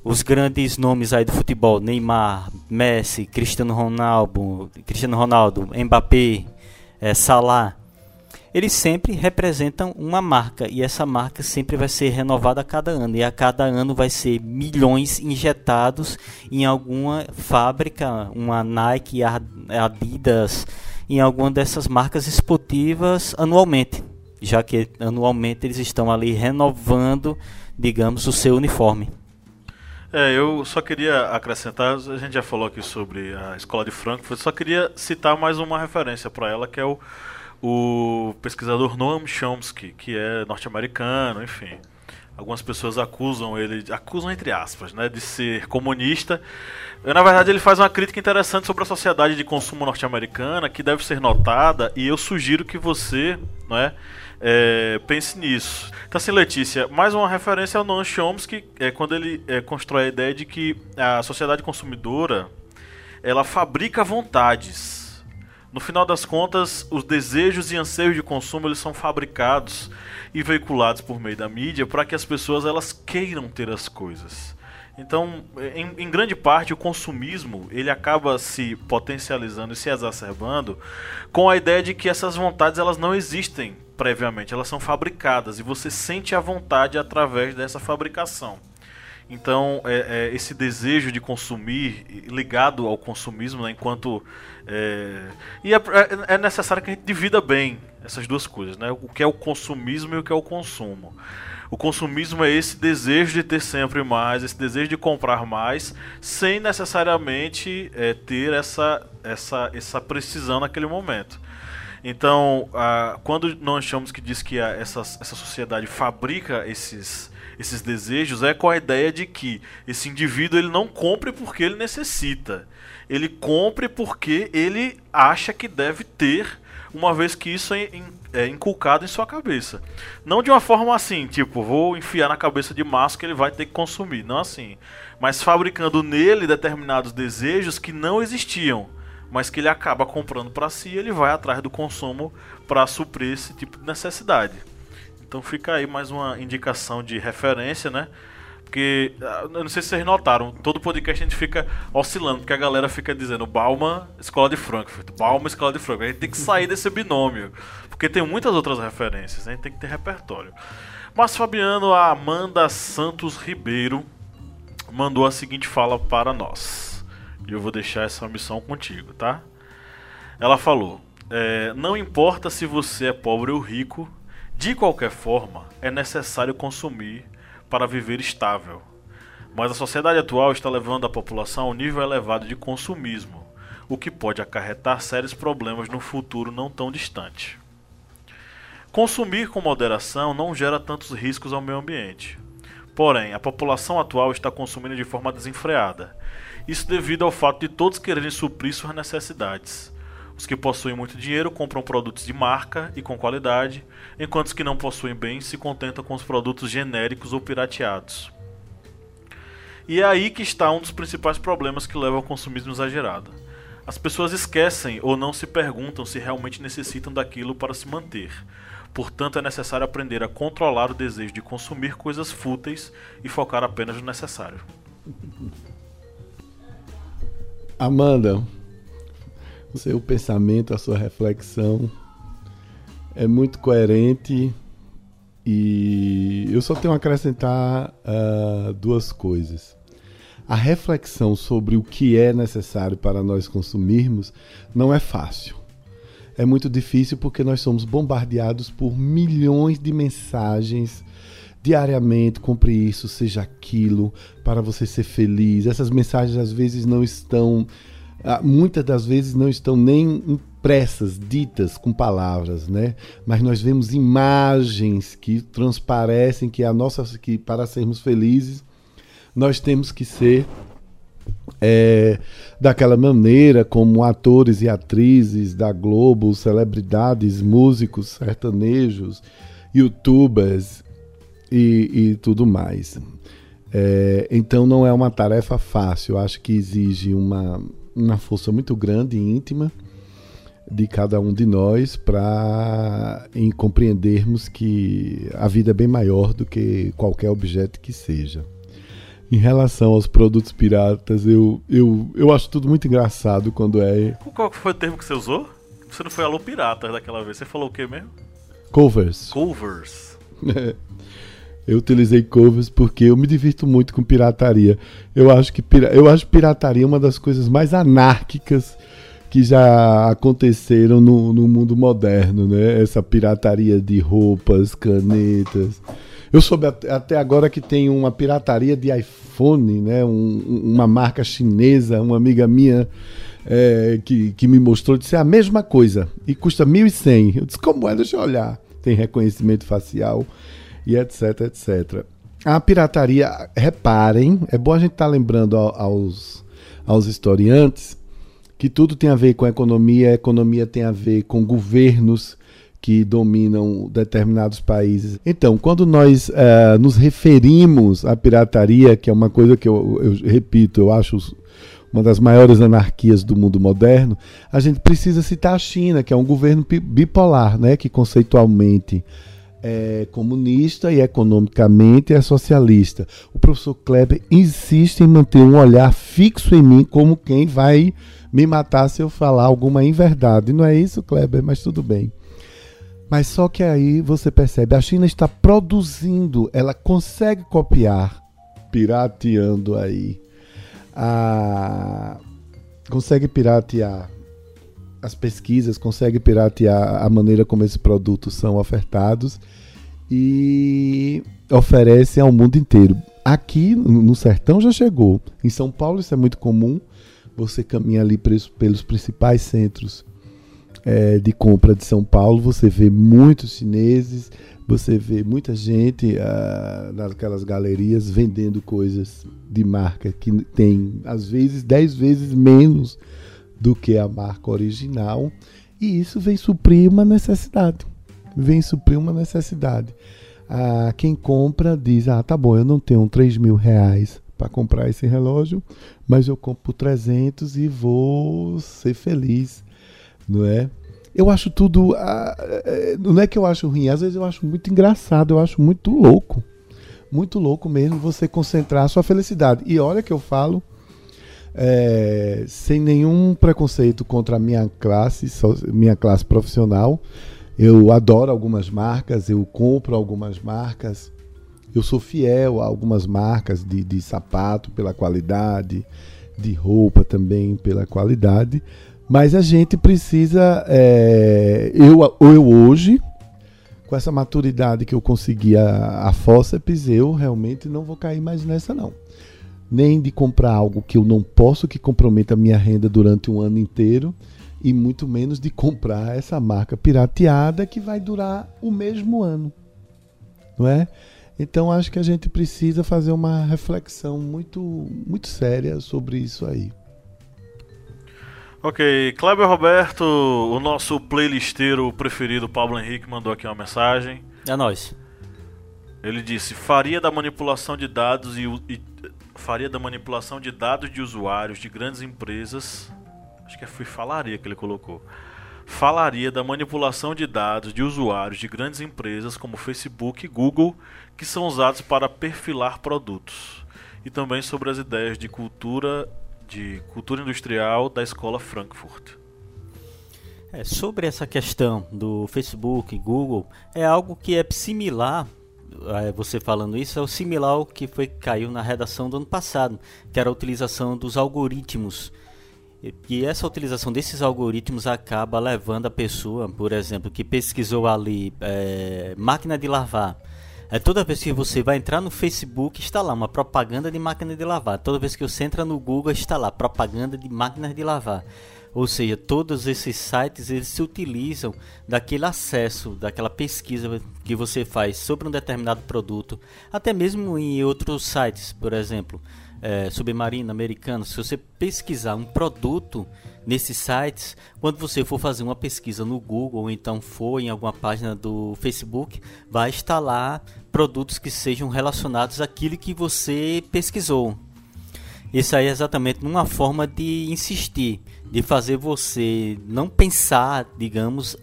B: Os grandes nomes aí do futebol, Neymar, Messi, Cristiano Ronaldo, Cristiano Ronaldo, Mbappé, é, Salah, eles sempre representam uma marca e essa marca sempre vai ser renovada a cada ano e a cada ano vai ser milhões injetados em alguma fábrica, uma Nike, Adidas, em alguma dessas marcas esportivas anualmente, já que anualmente eles estão ali renovando, digamos, o seu uniforme.
A: É, eu só queria acrescentar, a gente já falou aqui sobre a escola de Frankfurt, só queria citar mais uma referência para ela, que é o o pesquisador Noam Chomsky, que é norte-americano, enfim. Algumas pessoas acusam ele, acusam entre aspas, né, de ser comunista. Na verdade, ele faz uma crítica interessante sobre a sociedade de consumo norte-americana, que deve ser notada, e eu sugiro que você, não é, é, pense nisso. Então, assim, Letícia, mais uma referência ao Noam Chomsky, é, quando ele é, constrói a ideia de que a sociedade consumidora ela fabrica vontades no final das contas, os desejos e anseios de consumo eles são fabricados e veiculados por meio da mídia para que as pessoas elas queiram ter as coisas. Então, em, em, grande parte, o consumismo ele acaba se potencializando e se exacerbando com a ideia de que essas vontades elas não existem previamente, elas são fabricadas e você sente a vontade através dessa fabricação. Então, é, é, esse desejo de consumir ligado ao consumismo, né, enquanto. É, e é, é, é, necessário que a gente divida bem essas duas coisas, né? O que é o consumismo e o que é o consumo. O consumismo é esse desejo de ter sempre mais, esse desejo de comprar mais, sem necessariamente é, ter essa, essa, essa precisão naquele momento. Então, quando nós achamos que diz que a, essa, essa sociedade fabrica esses esses desejos é com a ideia de que esse indivíduo ele não compre porque ele necessita. Ele compre porque ele acha que deve ter, uma vez que isso é, é inculcado em sua cabeça. Não de uma forma assim, tipo, vou enfiar na cabeça de Márcio que ele vai ter que consumir. Não assim. Mas fabricando nele determinados desejos que não existiam mas que ele acaba comprando para si e ele vai atrás do consumo para suprir esse tipo de necessidade. Então fica aí mais uma indicação de referência, né? Porque, ah, eu não sei se vocês notaram, todo podcast a gente fica oscilando, porque a galera fica dizendo Bauman, Escola de Frankfurt, Bauman, Escola de Frankfurt. A gente tem que sair desse binômio, porque tem muitas outras referências, né? a gente tem que ter repertório. Mas Fabiano, a Amanda Santos Ribeiro mandou a seguinte fala para nós. E eu vou deixar essa missão contigo, tá? Ela falou: é, Não importa se você é pobre ou rico, de qualquer forma, é necessário consumir para viver estável. Mas a sociedade atual está levando a população a um nível elevado de consumismo, o que pode acarretar sérios problemas no futuro não tão distante. Consumir com moderação não gera tantos riscos ao meio ambiente. Porém, a população atual está consumindo de forma desenfreada. Isso devido ao fato de todos quererem suprir suas necessidades. Os que possuem muito dinheiro compram produtos de marca e com qualidade, enquanto os que não possuem bens se contentam com os produtos genéricos ou pirateados. E é aí que está um dos principais problemas que leva ao consumismo exagerado. As pessoas esquecem ou não se perguntam se realmente necessitam daquilo para se manter. Portanto, é necessário aprender a controlar o desejo de consumir coisas fúteis e focar apenas no necessário.
C: Amanda, o seu pensamento, a sua reflexão é muito coerente e eu só tenho a acrescentar uh, duas coisas. A reflexão sobre o que é necessário para nós consumirmos não é fácil. É muito difícil porque nós somos bombardeados por milhões de mensagens diariamente, compre isso, seja aquilo, para você ser feliz. Essas mensagens às vezes não estão muitas das vezes não estão nem impressas, ditas com palavras, né? Mas nós vemos imagens que transparecem que a nossa que para sermos felizes nós temos que ser é, daquela maneira como atores e atrizes da Globo, celebridades, músicos, sertanejos, youtubers e, e tudo mais. É, então não é uma tarefa fácil, acho que exige uma, uma força muito grande e íntima de cada um de nós para compreendermos que a vida é bem maior do que qualquer objeto que seja. Em relação aos produtos piratas, eu, eu, eu acho tudo muito engraçado quando é.
A: Qual foi o termo que você usou? Você não foi alô pirata daquela vez. Você falou o que mesmo?
C: Covers.
A: Covers.
C: Eu utilizei covers porque eu me divirto muito com pirataria. Eu acho que eu acho pirataria uma das coisas mais anárquicas que já aconteceram no, no mundo moderno, né? Essa pirataria de roupas, canetas. Eu soube até agora que tem uma pirataria de iPhone, né? Um, uma marca chinesa, uma amiga minha é, que, que me mostrou, disse é a mesma coisa e custa 1.100. Eu disse, como é? Deixa eu olhar. Tem reconhecimento facial e etc, etc. A pirataria, reparem, é bom a gente estar tá lembrando aos, aos historiantes que tudo tem a ver com a economia, a economia tem a ver com governos que dominam determinados países. Então, quando nós uh, nos referimos à pirataria, que é uma coisa que eu, eu repito, eu acho uma das maiores anarquias do mundo moderno, a gente precisa citar a China, que é um governo bipolar, né, que conceitualmente é comunista e economicamente é socialista. O professor Kleber insiste em manter um olhar fixo em mim como quem vai me matar se eu falar alguma inverdade. Não é isso, Kleber, mas tudo bem. Mas só que aí você percebe, a China está produzindo, ela consegue copiar, pirateando aí, a, consegue piratear as pesquisas, consegue piratear a maneira como esses produtos são ofertados e oferece ao mundo inteiro. Aqui no sertão já chegou. Em São Paulo isso é muito comum. Você caminha ali pelos principais centros é, de compra de São Paulo, você vê muitos chineses, você vê muita gente ah, naquelas galerias vendendo coisas de marca que tem às vezes 10 vezes menos do que a marca original, e isso vem suprir uma necessidade. Vem suprir uma necessidade. Ah, quem compra diz: Ah, tá bom, eu não tenho 3 mil reais para comprar esse relógio, mas eu compro por 300 e vou ser feliz, não é? Eu acho tudo. Ah, é, não é que eu acho ruim, às vezes eu acho muito engraçado, eu acho muito louco. Muito louco mesmo você concentrar a sua felicidade. E olha que eu falo é, sem nenhum preconceito contra a minha classe, minha classe profissional. Eu adoro algumas marcas, eu compro algumas marcas, eu sou fiel a algumas marcas de, de sapato pela qualidade, de roupa também pela qualidade, mas a gente precisa, é, eu, eu hoje, com essa maturidade que eu consegui a, a Fóceps, eu realmente não vou cair mais nessa não nem de comprar algo que eu não posso, que comprometa a minha renda durante um ano inteiro, e muito menos de comprar essa marca pirateada que vai durar o mesmo ano. Não é? Então acho que a gente precisa fazer uma reflexão muito, muito séria sobre isso aí.
A: Ok, Kleber Roberto, o nosso playlisteiro preferido, Pablo Henrique, mandou aqui uma mensagem.
B: É nós.
A: Ele disse: faria da manipulação de dados e, e faria da manipulação de dados de usuários de grandes empresas. Acho que foi falaria que ele colocou. Falaria da manipulação de dados de usuários de grandes empresas como Facebook e Google, que são usados para perfilar produtos. E também sobre as ideias de cultura de cultura industrial da escola Frankfurt.
B: É, sobre essa questão do Facebook e Google, é algo que é similar é, você falando isso é o similar ao que foi caiu na redação do ano passado, que era a utilização dos algoritmos. E essa utilização desses algoritmos acaba levando a pessoa, por exemplo, que pesquisou ali é, máquina de lavar, É toda vez que você vai entrar no Facebook, está lá uma propaganda de máquina de lavar. Toda vez que você entra no Google, está lá propaganda de máquinas de lavar. Ou seja, todos esses sites eles se utilizam daquele acesso, daquela pesquisa que você faz sobre um determinado produto, até mesmo em outros sites, por exemplo, é, submarino americano. Se você pesquisar um produto nesses sites, quando você for fazer uma pesquisa no Google ou então for em alguma página do Facebook, vai estar lá produtos que sejam relacionados àquilo que você pesquisou. Isso aí é exatamente uma forma de insistir, de fazer você não pensar, digamos,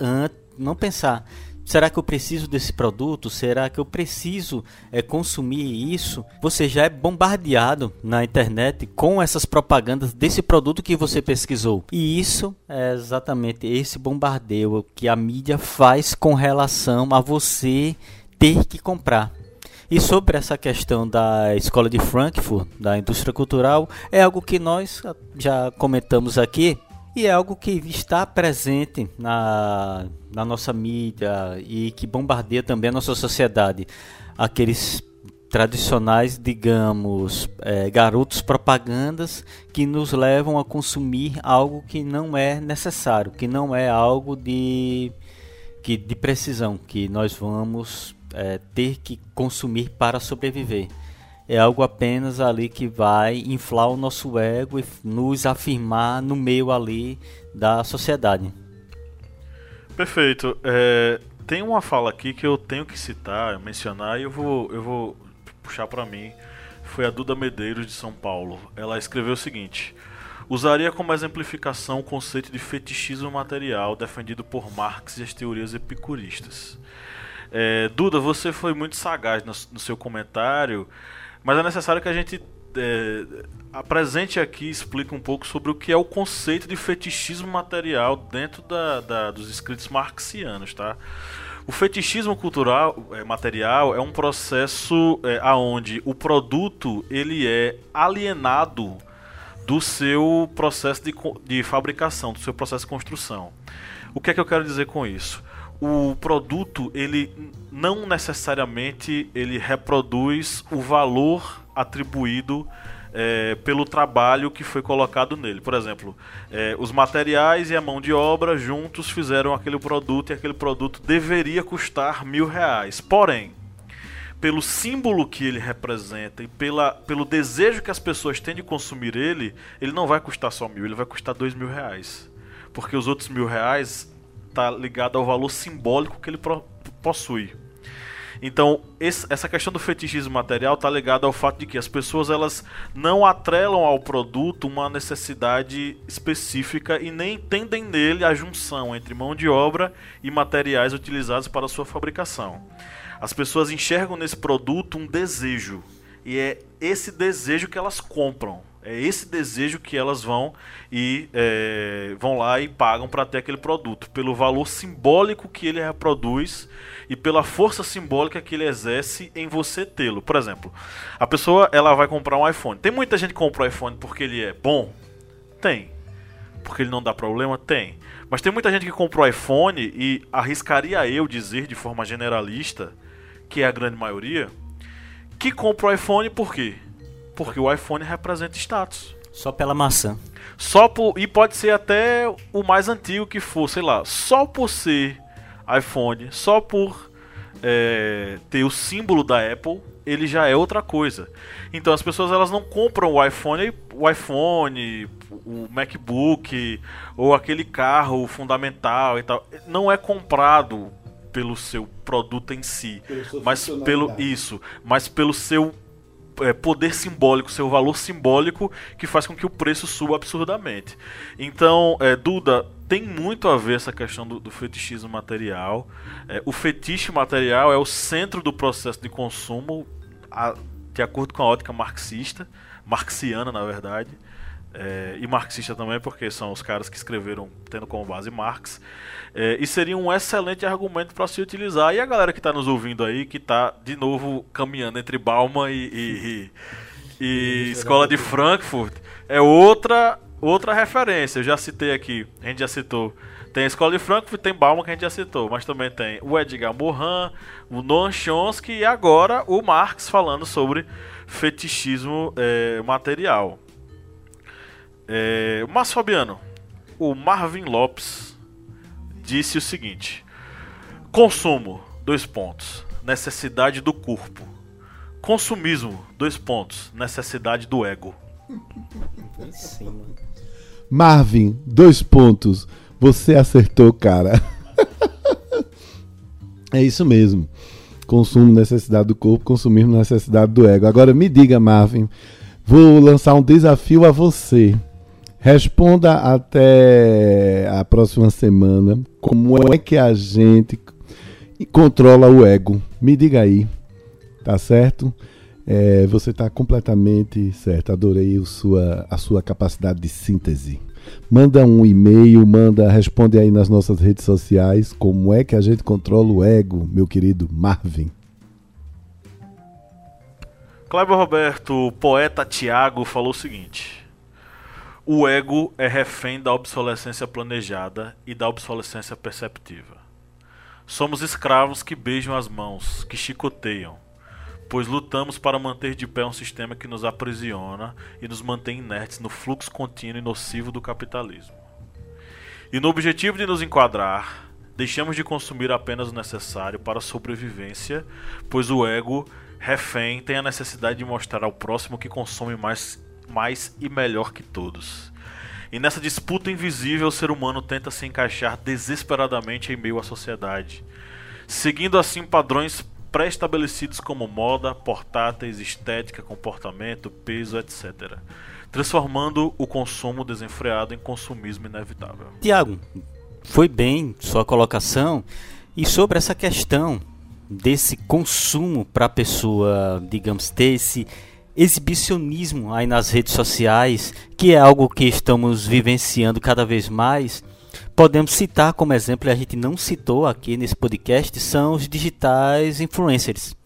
B: não pensar. Será que eu preciso desse produto? Será que eu preciso é, consumir isso? Você já é bombardeado na internet com essas propagandas desse produto que você pesquisou. E isso é exatamente esse bombardeio que a mídia faz com relação a você ter que comprar. E sobre essa questão da escola de Frankfurt, da indústria cultural, é algo que nós já comentamos aqui e é algo que está presente na, na nossa mídia e que bombardeia também a nossa sociedade. Aqueles tradicionais, digamos, é, garotos propagandas que nos levam a consumir algo que não é necessário, que não é algo de, que, de precisão, que nós vamos é, ter que consumir para sobreviver. É algo apenas ali que vai inflar o nosso ego e nos afirmar no meio ali da sociedade.
A: Perfeito. É, tem uma fala aqui que eu tenho que citar, mencionar, e eu vou, eu vou puxar para mim. Foi a Duda Medeiros de São Paulo. Ela escreveu o seguinte: Usaria como exemplificação o conceito de fetichismo material defendido por Marx e as teorias epicuristas. É, Duda, você foi muito sagaz no, no, seu comentário, mas é necessário que a gente é, apresente aqui explique um pouco sobre o que é o conceito de fetichismo material dentro da, da, dos escritos marxianos, tá? O fetichismo cultural é, material é um processo é, aonde o produto ele é alienado do seu processo de, de fabricação, do seu processo de construção. O que é que eu quero dizer com isso? O produto ele não necessariamente ele reproduz o valor atribuído é, pelo trabalho que foi colocado nele. Por exemplo, é, os materiais e a mão de obra juntos fizeram aquele produto e aquele produto deveria custar mil reais. Porém, pelo símbolo que ele representa e pela, pelo desejo que as pessoas têm de consumir ele, ele não vai custar só mil, ele vai custar dois mil reais. Porque os outros mil reais está ligado ao valor simbólico que ele possui. Então, esse, essa questão do fetichismo material está ligada ao fato de que as pessoas elas não atrelam ao produto uma necessidade específica e nem entendem nele a junção entre mão de obra e materiais utilizados para sua fabricação. As pessoas enxergam nesse produto um desejo e é esse desejo que elas compram. É esse desejo que elas vão e é, vão lá e pagam para ter aquele produto, pelo valor simbólico que ele reproduz e pela força simbólica que ele exerce em você tê-lo. Por exemplo, a pessoa ela vai comprar um iPhone. Tem muita gente que compra o um iPhone porque ele é bom? Tem. Porque ele não dá problema? Tem. Mas tem muita gente que comprou o iPhone e arriscaria eu dizer de forma generalista, que é a grande maioria, que compra o iPhone por quê? Porque o iPhone representa status.
B: Só pela maçã.
A: Só por. E pode ser até o mais antigo que for, sei lá. Só por ser iPhone, só por é, ter o símbolo da Apple, ele já é outra coisa. Então as pessoas elas não compram o iPhone, o iPhone, o MacBook ou aquele carro fundamental e tal. Não é comprado pelo seu produto em si, mas pelo isso, mas pelo seu poder simbólico, seu valor simbólico que faz com que o preço suba absurdamente. Então, é, Duda, tem muito a ver essa questão do, do fetichismo material. É, o fetiche material é o centro do processo de consumo, a, de acordo com a ótica marxista, marxiana na verdade. É, e marxista também, porque são os caras que escreveram tendo como base Marx. É, e seria um excelente argumento para se utilizar. E a galera que está nos ouvindo aí, que está de novo caminhando entre Bauman e, e, e, e Escola de Frankfurt, é outra, outra referência. Eu já citei aqui, a gente já citou Tem a Escola de Frankfurt, tem Bauman que a gente já citou, mas também tem o Edgar Morin, o Noam Chomsky e agora o Marx falando sobre fetichismo é, material. É, Márcio Fabiano, o Marvin Lopes disse o seguinte: consumo, dois pontos, necessidade do corpo. Consumismo, dois pontos, necessidade do ego.
C: Marvin, dois pontos. Você acertou, cara. é isso mesmo. Consumo, necessidade do corpo, consumismo, necessidade do ego. Agora me diga, Marvin, vou lançar um desafio a você. Responda até a próxima semana como é que a gente controla o ego. Me diga aí, tá certo? É, você está completamente certo. Adorei sua, a sua capacidade de síntese. Manda um e-mail, manda, responde aí nas nossas redes sociais como é que a gente controla o ego, meu querido Marvin.
A: Cleber Roberto, poeta Tiago, falou o seguinte: O ego é refém da obsolescência planejada e da obsolescência perceptiva. Somos escravos que beijam as mãos, que chicoteiam, pois lutamos para manter de pé um sistema que nos aprisiona e nos mantém inertes no fluxo contínuo e nocivo do capitalismo. E no objetivo de nos enquadrar, deixamos de consumir apenas o necessário para a sobrevivência, pois o ego, refém, tem a necessidade de mostrar ao próximo que consome mais, mais e melhor que todos. E nessa disputa invisível, o ser humano tenta se encaixar desesperadamente em meio à sociedade, seguindo assim padrões pré-estabelecidos como moda, portáteis, estética, comportamento, peso, etc. Transformando o consumo desenfreado em consumismo inevitável.
B: Tiago, foi bem sua colocação. E sobre essa questão desse consumo para a pessoa, digamos, ter esse exibicionismo aí nas redes sociais, que é algo que estamos vivenciando cada vez mais, podemos citar como exemplo, a gente não citou aqui nesse podcast, são os digitais influencers.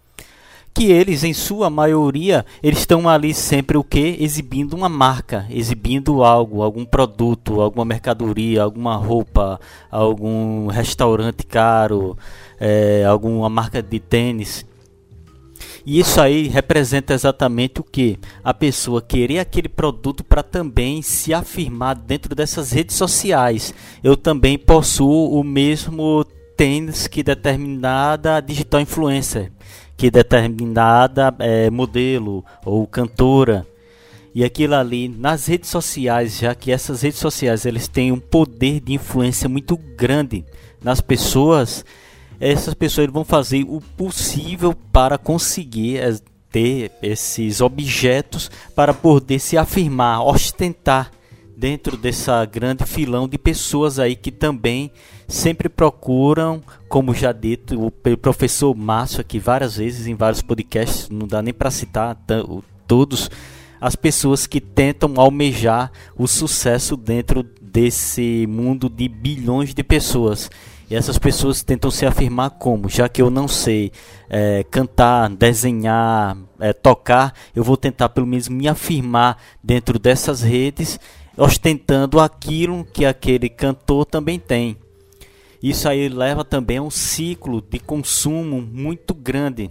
B: Que eles, em sua maioria, eles estão ali sempre o que? Exibindo uma marca, exibindo algo, algum produto, alguma mercadoria, alguma roupa, algum restaurante caro, é, alguma marca de tênis. E isso aí representa exatamente o que? A pessoa querer aquele produto para também se afirmar dentro dessas redes sociais. Eu também possuo o mesmo tênis que determinada digital influencer, que determinada é, modelo ou cantora. E aquilo ali nas redes sociais, já que essas redes sociais eles têm um poder de influência muito grande nas pessoas, essas pessoas vão fazer o possível para conseguir eh, ter esses objetos para poder se afirmar, ostentar dentro dessa grande filão de pessoas aí que também sempre procuram, como já dito o professor Márcio aqui várias vezes em vários podcasts, não dá nem para citar todos, as pessoas que tentam almejar o sucesso dentro desse mundo de bilhões de pessoas. E essas pessoas tentam se afirmar como? Já que eu não sei é, cantar, desenhar, é, tocar, eu vou tentar pelo menos me afirmar dentro dessas redes, ostentando aquilo que aquele cantor também tem. Isso aí leva também a um ciclo de consumo muito grande,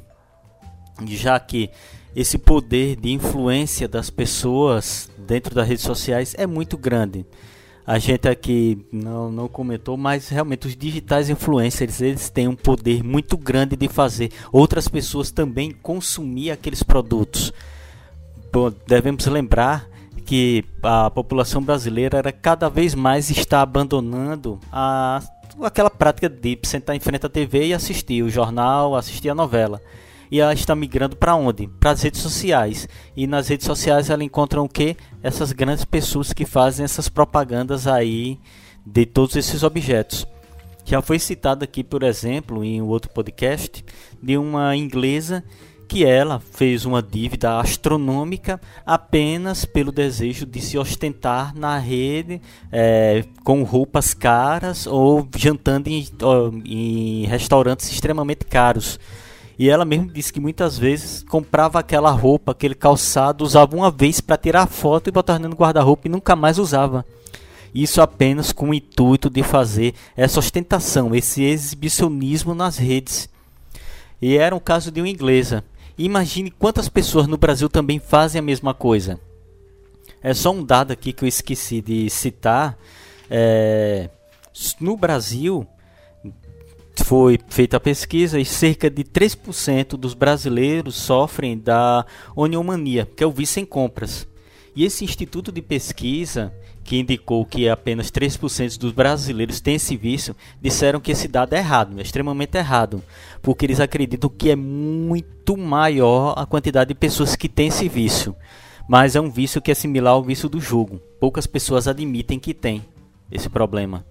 B: já que esse poder de influência das pessoas dentro das redes sociais é muito grande a gente aqui não, não comentou, mas realmente os digitais influencers eles têm um poder muito grande de fazer outras pessoas também consumir aqueles produtos. Bom, devemos lembrar que a população brasileira era cada vez mais está abandonando a, aquela prática de sentar em frente à TV e assistir o jornal, assistir a novela e ela está migrando para onde? Para as redes sociais. E nas redes sociais ela encontra o que? Essas grandes pessoas que fazem essas propagandas aí de todos esses objetos. Já foi citado aqui, por exemplo, em um outro podcast, de uma inglesa que ela fez uma dívida astronômica apenas pelo desejo de se ostentar na rede é, com roupas caras ou jantando em, em restaurantes extremamente caros. E ela mesmo disse que muitas vezes comprava aquela roupa, aquele calçado, usava uma vez para tirar foto e botar no guarda-roupa e nunca mais usava. Isso apenas com o intuito de fazer essa ostentação, esse exibicionismo nas redes. E era um caso de uma inglesa. Imagine quantas pessoas no Brasil também fazem a mesma coisa. É só um dado aqui que eu esqueci de citar. É, no Brasil, foi feita a pesquisa e cerca de 3% dos brasileiros sofrem da oniomania, que é o vício em compras. E esse instituto de pesquisa, que indicou que apenas 3% dos brasileiros têm esse vício, disseram que esse dado é errado, é extremamente errado, porque eles acreditam que é muito maior a quantidade de pessoas que têm esse vício. Mas é um vício que é similar ao vício do jogo. Poucas pessoas admitem que tem esse problema.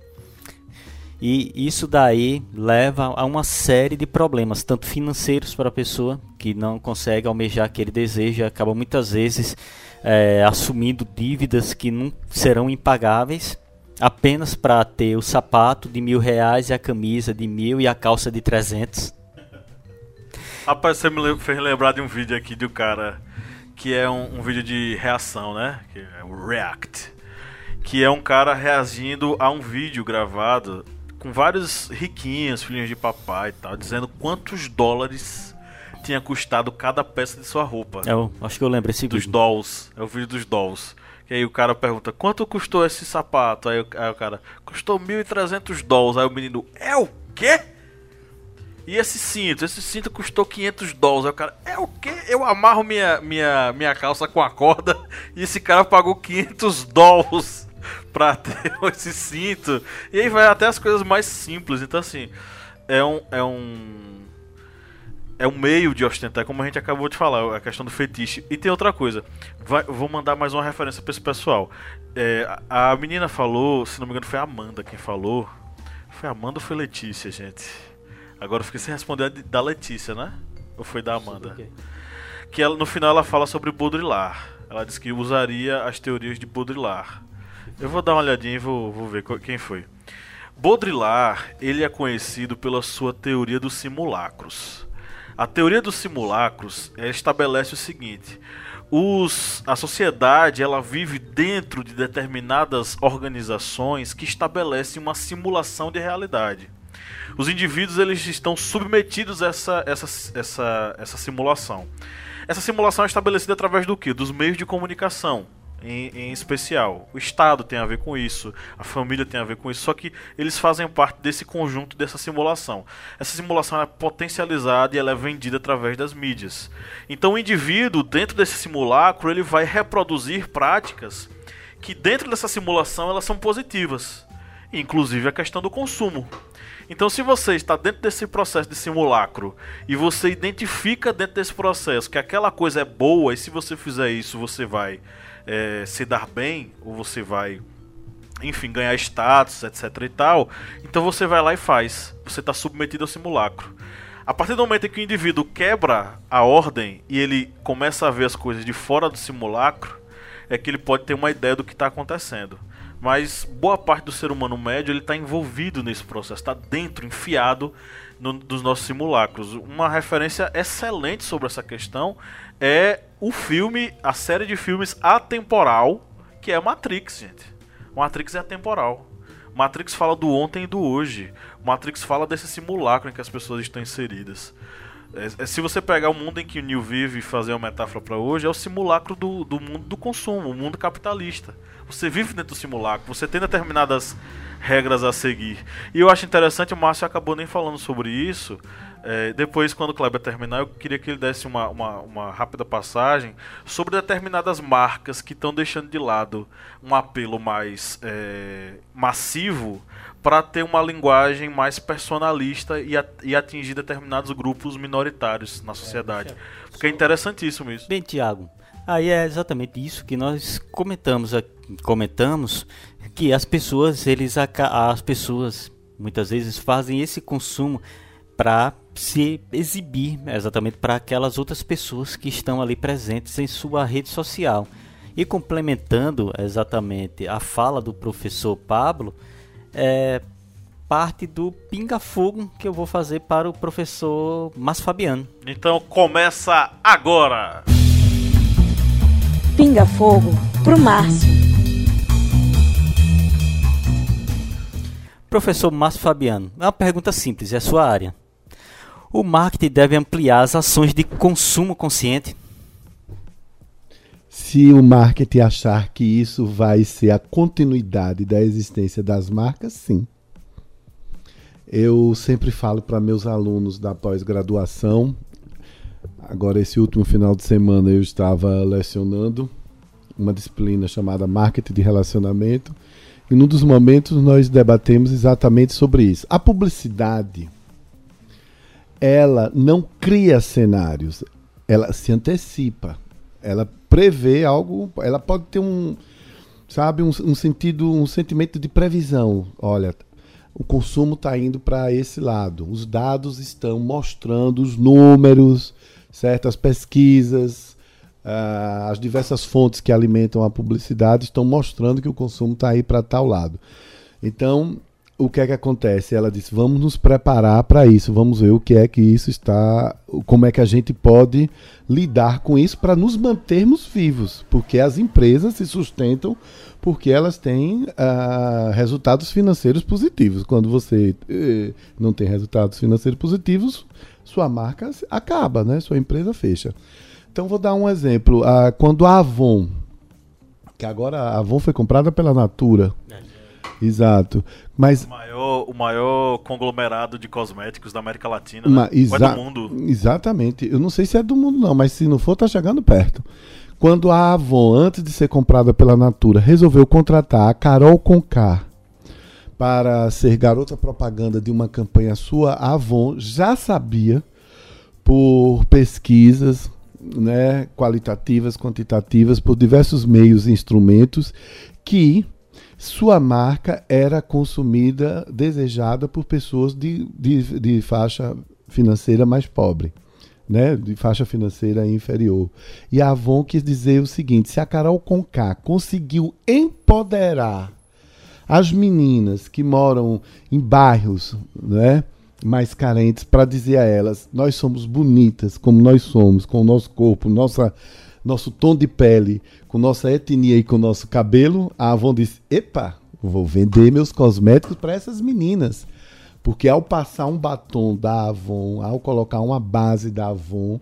B: E isso daí leva a uma série de problemas, tanto financeiros para a pessoa que não consegue almejar aquele desejo, acaba muitas vezes é, assumindo dívidas que não serão impagáveis apenas para ter o sapato de mil reais e a camisa de mil e a calça de trezentos.
A: Rapaz, você me fez lembrar de um vídeo aqui um cara que é um, um vídeo de reação, né? Que é o React. Que é um cara reagindo a um vídeo gravado com vários riquinhos, filhinhos de papai e tal, dizendo quantos dólares tinha custado cada peça de sua roupa.
B: Eu acho que eu lembro esse
A: Dos
B: vídeo.
A: dolls. É o vídeo dos dolls. Que aí o cara pergunta, quanto custou esse sapato? Aí o, aí o cara, custou 1.300 dólares. Aí o menino, é o quê? E esse cinto? Esse cinto custou 500 dólares. Aí o cara, é o quê? Eu amarro minha, minha, minha calça com a corda e esse cara pagou 500 dólares pra ter esse cinto. E aí vai até as coisas mais simples. Então, assim, é um. É um é um meio de ostentar, como a gente acabou de falar, a questão do fetiche. E tem outra coisa, vai, vou mandar mais uma referência para esse pessoal. É, a menina falou, se não me engano foi a Amanda quem falou. Foi a Amanda ou foi Letícia, gente? Agora eu fiquei sem responder da Letícia, né? Ou foi da Amanda? Que ela, no final ela fala sobre Baudrillard. Ela disse que usaria as teorias de Baudrillard. Eu vou dar uma olhadinha e vou, vou ver quem foi. Baudrillard, ele é conhecido pela sua teoria dos simulacros. A teoria dos simulacros estabelece o seguinte: os, a sociedade ela vive dentro de determinadas organizações que estabelecem uma simulação de realidade. Os indivíduos eles estão submetidos a essa, essa, essa, essa simulação. Essa simulação é estabelecida através do que? Dos meios de comunicação em, em, especial. O Estado tem a ver com isso, a família tem a ver com isso, só que eles fazem parte desse conjunto, dessa simulação. Essa simulação é potencializada e ela é vendida através das mídias. Então o indivíduo, dentro desse simulacro, ele vai reproduzir práticas que dentro dessa simulação elas são positivas, inclusive a questão do consumo. Então, se você está dentro desse processo de simulacro e você identifica dentro desse processo que aquela coisa é boa e se você fizer isso você vai é, se dar bem, ou você vai, enfim, ganhar status, etc e tal, então você vai lá e faz. Você está submetido ao simulacro. A partir do momento em que o indivíduo quebra a ordem e ele começa a ver as coisas de fora do simulacro, é que ele pode ter uma ideia do que está acontecendo. Mas boa parte do ser humano médio ele está envolvido nesse processo, está dentro, enfiado no, dos nossos simulacros. Uma referência excelente sobre essa questão é o filme, a série de filmes atemporal, que é Matrix, gente. Matrix é atemporal. Matrix fala do ontem e do hoje. Matrix fala desse simulacro em que as pessoas estão inseridas. É, é, se você pegar o mundo em que o Neil vive e fazer uma metáfora para hoje, é o simulacro do, do mundo do consumo, o mundo capitalista. Você vive dentro do simulacro, você tem determinadas regras a seguir. E eu acho interessante, o Márcio acabou nem falando sobre isso, é, depois, quando o Kleber terminar, eu queria que ele desse uma, uma, uma rápida passagem sobre determinadas marcas que estão deixando de lado um apelo mais é, massivo para ter uma linguagem mais personalista e, a, e, atingir determinados grupos minoritários na sociedade. Porque é interessantíssimo isso.
B: Bem, Tiago, aí é exatamente isso que nós comentamos, comentamos que as pessoas, eles as pessoas muitas vezes fazem esse consumo para se exibir exatamente para aquelas outras pessoas que estão ali presentes em sua rede social. E complementando exatamente a fala do professor Pablo, é parte do pinga-fogo que eu vou fazer para o professor Márcio Fabiano.
A: Então começa agora!
D: Pinga-fogo pro Márcio.
B: Professor Márcio Fabiano, é uma pergunta simples, é a sua área. O marketing deve ampliar as ações de consumo consciente?
C: Se o marketing achar que isso vai ser a continuidade da existência das marcas, sim. Eu sempre falo para meus alunos da pós-graduação. Agora, esse último final de semana, eu estava lecionando uma disciplina chamada Marketing de Relacionamento. E num dos momentos nós debatemos exatamente sobre isso. A publicidade, ela não cria cenários, ela se antecipa. Ela prevê algo, ela pode ter um, sabe, um, um sentido, um sentimento de previsão. Olha, o consumo está indo para esse lado. Os dados estão mostrando os números, certas pesquisas, uh, as diversas fontes que alimentam a publicidade estão mostrando que o consumo está aí para tal lado. Então, o que é que acontece? Ela disse: vamos nos preparar para isso, vamos ver o que é que isso está, como é que a gente pode lidar com isso para nos mantermos vivos, porque as empresas se sustentam porque elas têm uh, resultados financeiros positivos. Quando você uh, não tem resultados financeiros positivos, sua marca acaba, né? Sua empresa fecha. Então vou dar um exemplo. Uh, quando a Avon, que agora a Avon foi comprada pela Natura. É Exato. Mas
A: o maior, o maior conglomerado de cosméticos da América Latina, né?
C: Exa é do mundo. Exatamente. Eu não sei se é do mundo não, mas se não for, tá chegando perto. Quando a Avon, antes de ser comprada pela Natura, resolveu contratar a Carol Conká para ser garota propaganda de uma campanha sua, a Avon já sabia por pesquisas, né, qualitativas, quantitativas, por diversos meios e instrumentos, que sua marca era consumida, desejada por pessoas de, de, de faixa financeira mais pobre. Né, de faixa financeira inferior. E a Avon quis dizer o seguinte: se a Carol Conká conseguiu empoderar as meninas que moram em bairros né, mais carentes para dizer a elas: nós somos bonitas como nós somos, com o nosso corpo, nossa nosso tom de pele, com nossa etnia e com nosso cabelo, a Avon disse: Epa, vou vender meus cosméticos para essas meninas. Porque ao passar um batom da Avon, ao colocar uma base da Avon,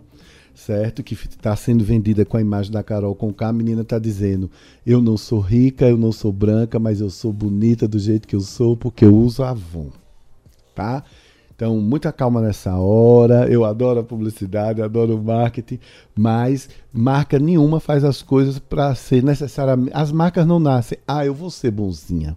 C: certo? Que está sendo vendida com a imagem da Carol com a menina está dizendo: Eu não sou rica, eu não sou branca, mas eu sou bonita do jeito que eu sou porque eu uso Avon. Tá? Então, muita calma nessa hora. Eu adoro a publicidade, adoro o marketing, mas marca nenhuma faz as coisas para ser necessariamente. As marcas não nascem, ah, eu vou ser bonzinha.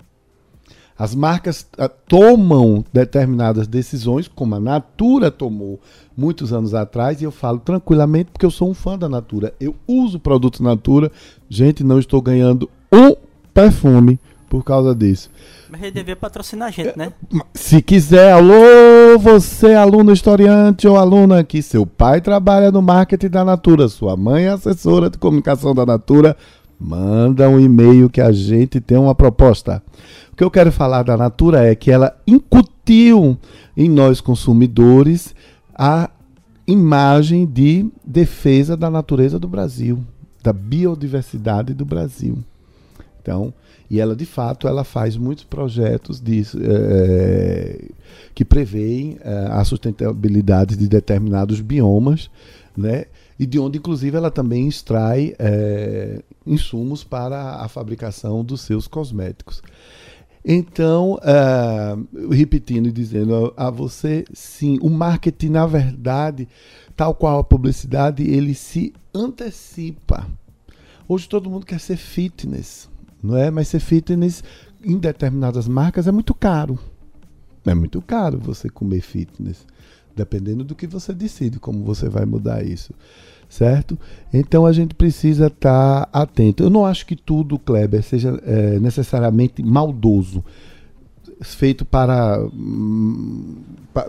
C: As marcas uh, tomam determinadas decisões, como a Natura tomou muitos anos atrás, e eu falo tranquilamente porque eu sou um fã da Natura. Eu uso produtos Natura. Gente, não estou ganhando um perfume por causa disso.
B: Mas ele devia patrocinar a gente, né?
C: Se quiser, alô, você aluno historiante ou aluna que seu pai trabalha no marketing da Natura, sua mãe é assessora de comunicação da Natura, manda um e-mail que a gente tem uma proposta. O que eu quero falar da Natura é que ela incutiu em nós consumidores a imagem de defesa da natureza do Brasil, da biodiversidade do Brasil. Então, e ela, de fato, ela faz muitos projetos de, é, que preveem é, a sustentabilidade de determinados biomas, né? e de onde, inclusive, ela também extrai é, insumos para a fabricação dos seus cosméticos. Então, repetindo e dizendo a você, sim, o marketing, na verdade, tal qual a publicidade, ele se antecipa. Hoje todo mundo quer ser fitness não é? Mas ser fitness em determinadas marcas é muito caro. É muito caro você comer fitness, dependendo do que você decide, como você vai mudar isso, certo? Então a gente precisa estar tá atento. Eu não acho que tudo, Kleber, seja é, necessariamente maldoso, feito para hum,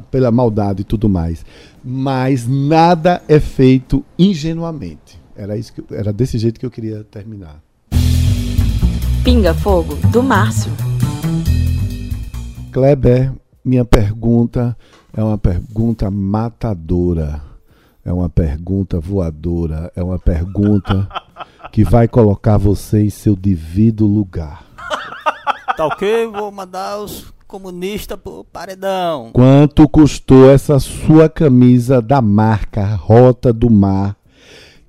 C: pela maldade e tudo mais, mas nada é feito ingenuamente. Era isso que, era desse jeito que eu queria terminar.
D: Pinga Fogo, do Márcio.
C: Kleber, minha pergunta é uma pergunta matadora. É uma pergunta voadora. É uma pergunta que vai colocar você em seu devido lugar.
B: Tá ok? Vou mandar os comunistas pro paredão.
C: Quanto custou essa sua camisa da marca Rota do Mar,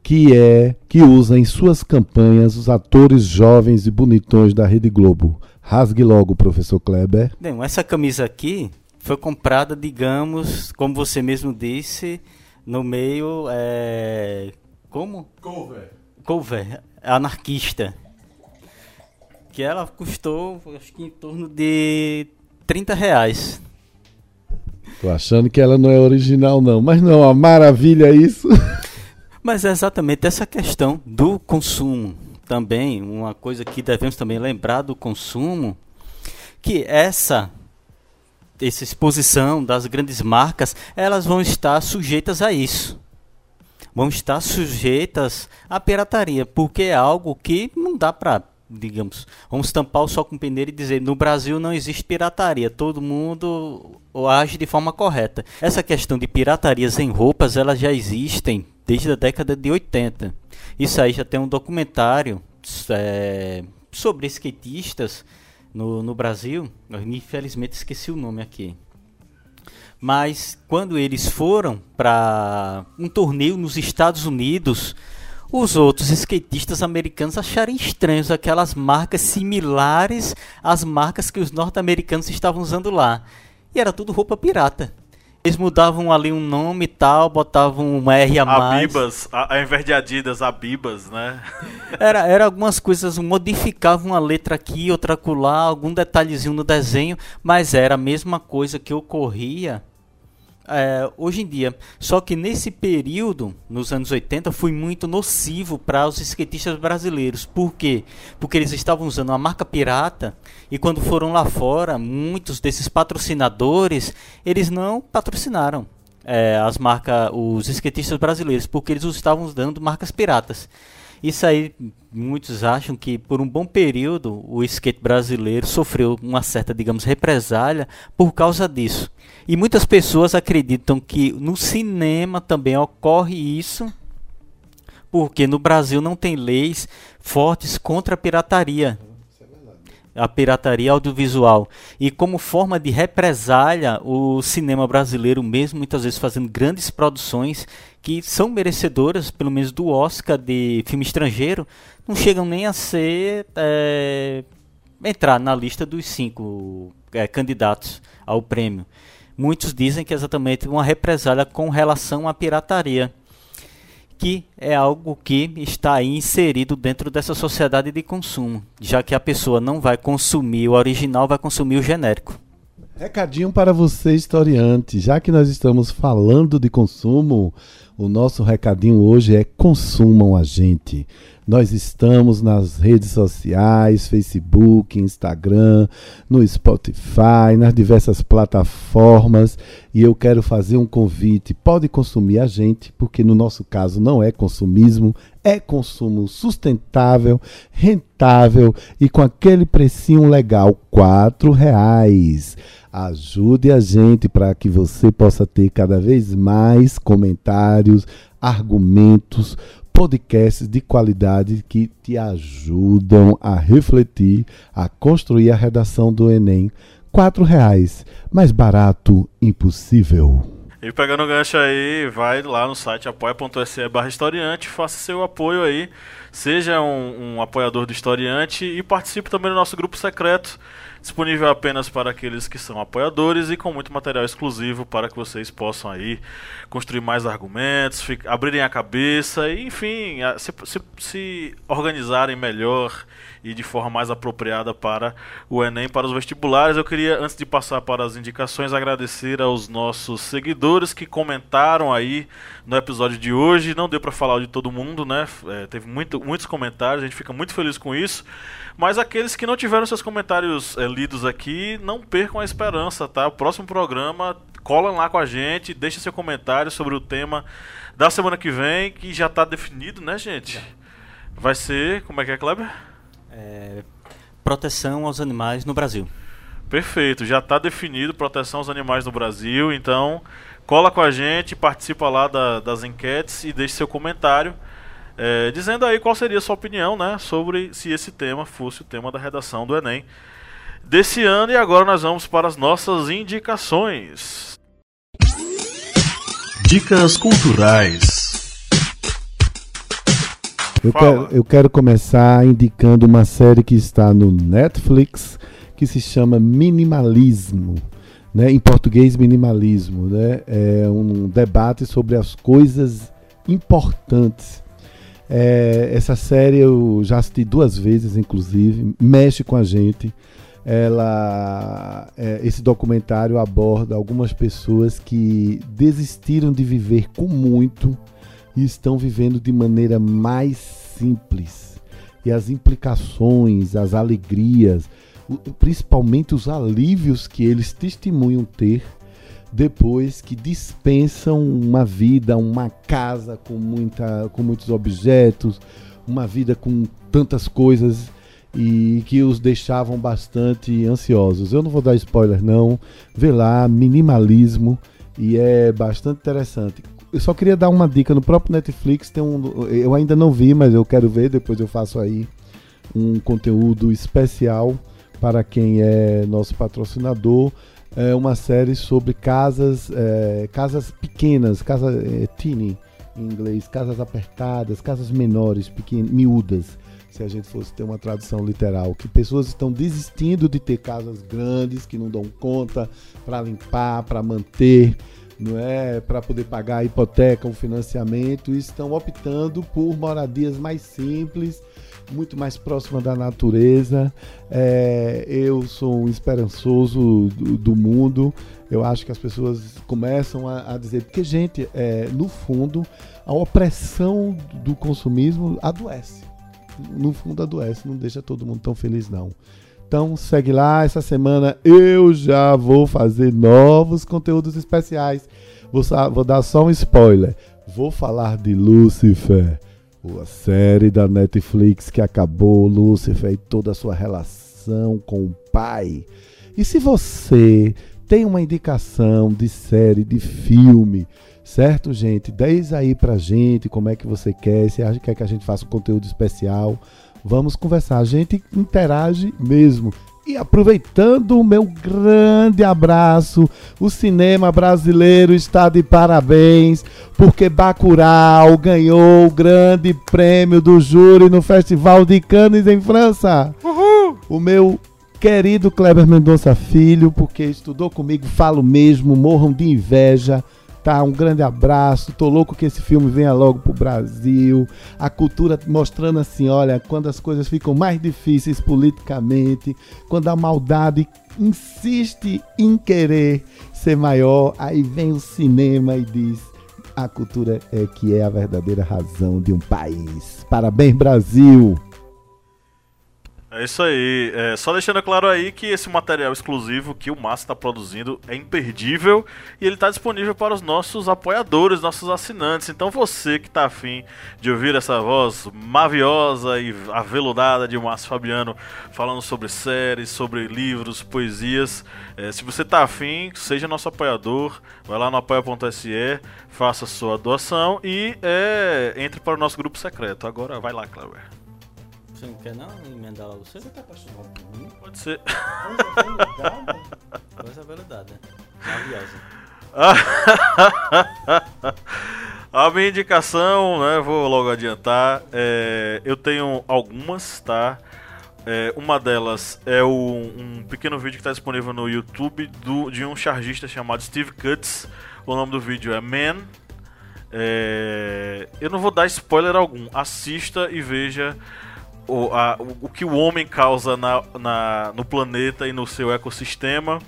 C: que é que usa em suas campanhas os atores jovens e bonitões da Rede Globo? Rasgue logo, professor Kleber.
B: Bem, essa camisa aqui foi comprada, digamos, como você mesmo disse, no meio. É... Como?
C: Cover.
B: Cover, anarquista. Que ela custou, acho que em torno de 30 reais.
C: Tô achando que ela não é original, não. Mas não, uma maravilha isso.
B: Mas é exatamente essa questão do consumo também, uma coisa que devemos também lembrar do consumo, que essa essa exposição das grandes marcas, elas vão estar sujeitas a isso. Vão estar sujeitas à pirataria, porque é algo que não dá para digamos, vamos tampar o sol com peneira e dizer no Brasil não existe pirataria, todo mundo age de forma correta. Essa questão de piratarias em roupas, elas já existem desde a década de 80. Isso aí já tem um documentário é, sobre skatistas no, no Brasil. Eu, infelizmente esqueci o nome aqui. Mas quando eles foram para um torneio nos Estados Unidos, os outros skatistas americanos acharam estranhos aquelas marcas similares às marcas que os norte-americanos estavam usando lá. E era tudo roupa pirata. Eles mudavam ali um nome e tal, botavam um R a mais.
A: Abibas, ao invés de Adidas, Abibas, né?
B: Era, era algumas coisas, modificavam uma letra aqui, outra acolá, algum detalhezinho no desenho, mas era a mesma coisa que ocorria é, hoje em dia. Só que nesse período, nos anos 80, foi muito nocivo para os skatistas brasileiros. Por quê? Porque eles estavam usando a marca pirata e quando foram lá fora, muitos desses patrocinadores, eles não patrocinaram. É, as marcas, os skatistas brasileiros, porque eles estavam usando marcas piratas. Isso aí, muitos acham que por um bom período o skate brasileiro sofreu uma certa, digamos, represália por causa disso. E muitas pessoas acreditam que no cinema também ocorre isso, porque no Brasil não tem leis fortes contra a pirataria. A pirataria audiovisual. E como forma de represália, o cinema brasileiro, mesmo muitas vezes fazendo grandes produções que são merecedoras, pelo menos do Oscar de filme estrangeiro, não chegam nem a ser. É, entrar na lista dos cinco é, candidatos ao prêmio. Muitos dizem que é exatamente uma represália com relação à pirataria, que é algo que está inserido dentro dessa sociedade de consumo, já que a pessoa não vai consumir o original, vai consumir o genérico.
C: Recadinho para você, historiante. Já que nós estamos falando de consumo, o nosso recadinho hoje é consumam a gente. Nós estamos nas redes sociais, Facebook, Instagram, no Spotify, nas diversas plataformas. E eu quero fazer um convite. Pode consumir a gente, porque no nosso caso não é consumismo, é consumo sustentável, rentável e com aquele precinho legal, quatro reais. Ajude a gente para que você possa ter cada vez mais comentários, argumentos, podcasts de qualidade que te ajudam a refletir, a construir a redação do Enem. Quatro reais, mais barato impossível.
A: E pegando o gancho aí, vai lá no site apoia.se barra historiante, faça seu apoio aí, seja um, um apoiador do historiante e participe também do nosso grupo secreto disponível apenas para aqueles que são apoiadores e com muito material exclusivo para que vocês possam aí construir mais argumentos, abrirem a cabeça e, enfim, se, se, se organizarem melhor e de forma mais apropriada para o Enem, para os vestibulares. Eu queria, antes de passar para as indicações, agradecer aos nossos seguidores que comentaram aí no episódio de hoje. Não deu para falar de todo mundo, né? É, teve muito, muitos comentários, a gente fica muito feliz com isso. Mas aqueles que não tiveram seus comentários é, lidos aqui, não percam a esperança, tá? O próximo programa, colam lá com a gente, deixa seu comentário sobre o tema da semana que vem, que já está definido, né, gente? Vai ser, como é que é, Kleber?
B: É, proteção aos animais no Brasil.
A: Perfeito, já está definido proteção aos animais no Brasil, então cola com a gente, participa lá da, das enquetes e deixe seu comentário. É, dizendo aí qual seria a sua opinião né, sobre se esse tema fosse o tema da redação do Enem. desse ano. E agora nós vamos para as nossas indicações.
E: Dicas culturais.
C: Eu quero, eu quero começar indicando uma série que está no Netflix que se chama Minimalismo. Né? Em português, minimalismo. Né? É um debate sobre as coisas importantes. É, essa série eu já assisti duas vezes, inclusive, mexe com a gente. Ela, é, esse documentário aborda algumas pessoas que desistiram de viver com muito e estão vivendo de maneira mais simples. E as implicações, as alegrias, principalmente os alívios que eles testemunham ter depois que dispensam uma vida, uma casa com, muita, com muitos objetos, uma vida com tantas coisas e que os deixavam bastante ansiosos. Eu não vou dar spoiler não, vê lá, minimalismo e é bastante interessante. Eu só queria dar uma dica no próprio Netflix, tem um, eu ainda não vi, mas eu quero ver, depois eu faço aí um conteúdo especial para quem é nosso patrocinador. É uma série sobre casas, é, casas pequenas, casas é, teeny em inglês, casas apertadas, casas menores, pequenas, miúdas, se a gente fosse ter uma tradução literal, que pessoas estão desistindo de ter casas grandes que não dão conta para limpar, para manter, não é, para poder pagar a hipoteca, o financiamento, e estão optando por moradias mais simples, muito mais próximas da natureza. É, eu sou um esperançoso do, do mundo. Eu acho que as pessoas começam a, a dizer, porque, gente, é, no fundo, a opressão do consumismo adoece. No fundo, adoece, não deixa todo mundo tão feliz, não. Então, segue lá. Essa semana eu já vou fazer novos conteúdos especiais. Vou, vou dar só um spoiler. Vou falar de Lucifer, a série da Netflix que acabou, Lucifer e toda a sua relação com o pai. E se você tem uma indicação de série, de filme, certo, gente? Diz aí pra gente como é que você quer, se acha que quer que a gente faça um conteúdo especial. Vamos conversar, a gente interage mesmo. E aproveitando o meu grande abraço, o cinema brasileiro está de parabéns, porque Bacurau ganhou o grande prêmio do júri no Festival de Cannes em França. O meu querido Kleber Mendonça Filho, porque estudou comigo, falo mesmo, morram de inveja. Tá, um grande abraço. Tô louco que esse filme venha logo pro Brasil. A cultura mostrando assim, olha, quando as coisas ficam mais difíceis politicamente, quando a maldade insiste em querer ser maior, aí vem o cinema e diz: a cultura é que é a verdadeira razão de um país. Parabéns, Brasil!
A: É isso aí. É, só deixando claro aí que esse material exclusivo que o Massa está produzindo é imperdível e ele está disponível para os nossos apoiadores, nossos assinantes. Então você que está afim de ouvir essa voz maviosa e aveludada de Márcio Fabiano falando sobre séries, sobre livros, poesias, é, se você está afim, seja nosso apoiador, vai lá no apoia.se, faça sua doação e é, entre para o nosso grupo secreto. Agora vai lá, Cleber.
B: Você não quer não emendar logo você? Você tá apaixonado por mim?
A: Pode ser.
B: Coisa verdade, né? Maravilhosa.
A: A minha indicação, né, vou logo adiantar, é, eu tenho algumas, tá? É, uma delas é o- um pequeno vídeo que está disponível no YouTube do, de um chargista chamado Steve Cutts. O nome do vídeo é Man. É, eu não vou dar spoiler algum, assista e veja o, a- o- que o homem causa na, na- no planeta e no seu ecossistema.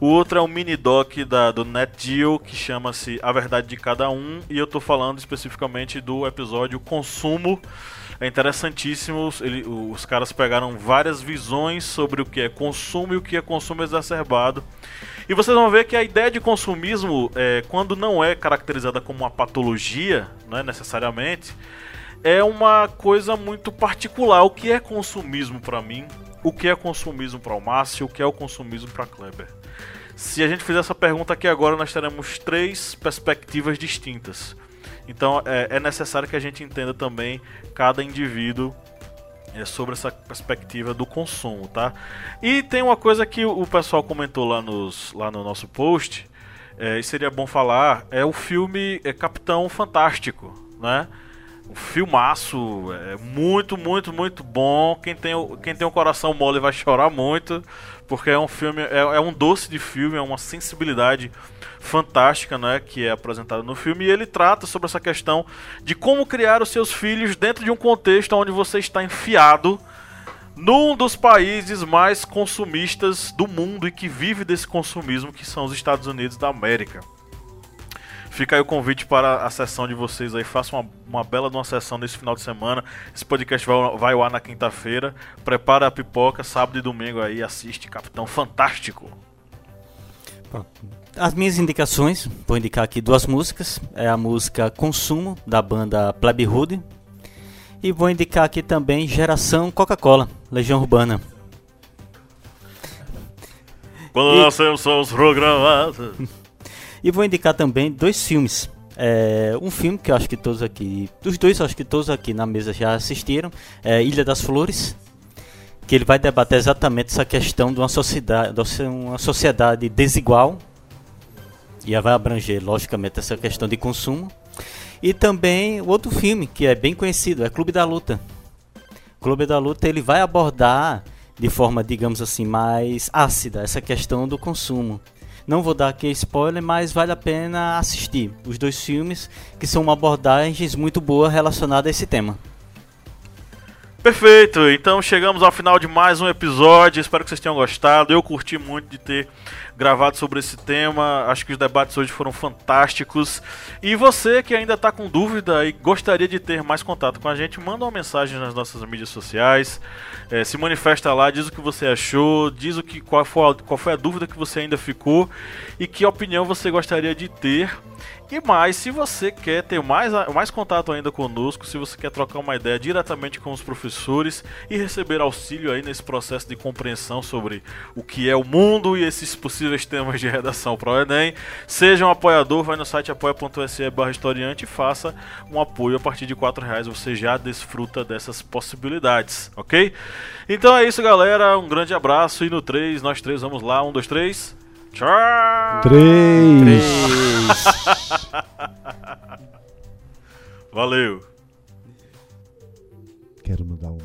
A: O outro é um mini doc da, do Net Geo que chama-se A Verdade de Cada Um. E eu tô falando especificamente do episódio Consumo. É interessantíssimo. Ele, os caras pegaram várias visões sobre o que é consumo e o que é consumo exacerbado. E vocês vão ver que a ideia de consumismo, é, quando não é caracterizada como uma patologia, não é necessariamente, é uma coisa muito particular. O que é consumismo para mim? O que é consumismo para o Márcio? O que é o consumismo para Kleber? Se a gente fizer essa pergunta aqui agora, nós teremos três perspectivas distintas. Então é, é necessário que a gente entenda também cada indivíduo é sobre essa perspectiva do consumo, tá? E tem uma coisa que o pessoal comentou lá, nos, lá no nosso post, é, e seria bom falar, é o filme é Capitão Fantástico, né? Um filmaço, é muito, muito, muito bom. Quem tem, quem tem um coração mole vai chorar muito, porque é um filme, é, é um doce de filme, é uma sensibilidade fantástica, né, que é apresentada no filme, e ele trata sobre essa questão de como criar os seus filhos dentro de um contexto onde você está enfiado num dos países mais consumistas do mundo e que vive desse consumismo, que são os Estados Unidos da América. Fica aí o convite para a sessão de vocês aí. Façam uma, uma bela de uma sessão nesse final de semana. Esse podcast vai, vai ao ar na quinta-feira. Prepara a pipoca, sábado e domingo aí. Assiste Capitão Fantástico.
B: As minhas indicações, vou indicar aqui duas músicas. É a música Consumo, da banda Plebe Hood. E vou indicar aqui também Geração Coca-Cola, Legião Urbana.
A: Quando e... nós somos programados.
B: E vou indicar também dois filmes. É, um filme que eu acho que todos aqui, dos dois acho que todos aqui na mesa já assistiram, é Ilha das Flores, que ele vai debater exatamente essa questão de uma sociedade, de uma sociedade desigual, e vai abranger logicamente essa questão de consumo. E também outro filme que é bem conhecido, é Clube da Luta. Clube da Luta ele vai abordar de forma, digamos assim, mais ácida essa questão do consumo. Não vou dar aqui spoiler, mas vale a pena assistir os dois filmes, que são uma abordagens muito boa relacionada a esse tema.
A: Perfeito, então chegamos ao final de mais um episódio. Espero que vocês tenham gostado. Eu curti muito de ter gravado sobre esse tema. Acho que os debates hoje foram fantásticos. E você que ainda está com dúvida e gostaria de ter mais contato com a gente, manda uma mensagem nas nossas mídias sociais. É, se manifesta lá, diz o que você achou, diz o que qual foi, a, qual foi a dúvida que você ainda ficou e que opinião você gostaria de ter. E mais, se você quer ter mais, mais contato ainda conosco, se você quer trocar uma ideia diretamente com os professores e receber auxílio aí nesse processo de compreensão sobre o que é o mundo e esses possíveis temas de redação para o Enem, seja um apoiador, vai no site apoia.se barra historiante e faça um apoio. A partir de 4 reais, você já desfruta dessas possibilidades, ok? Então é isso galera, um grande abraço e no 3, nós três vamos lá, 1, 2, 3... Tchau!
C: Três!
A: Valeu!
C: Quero mandar um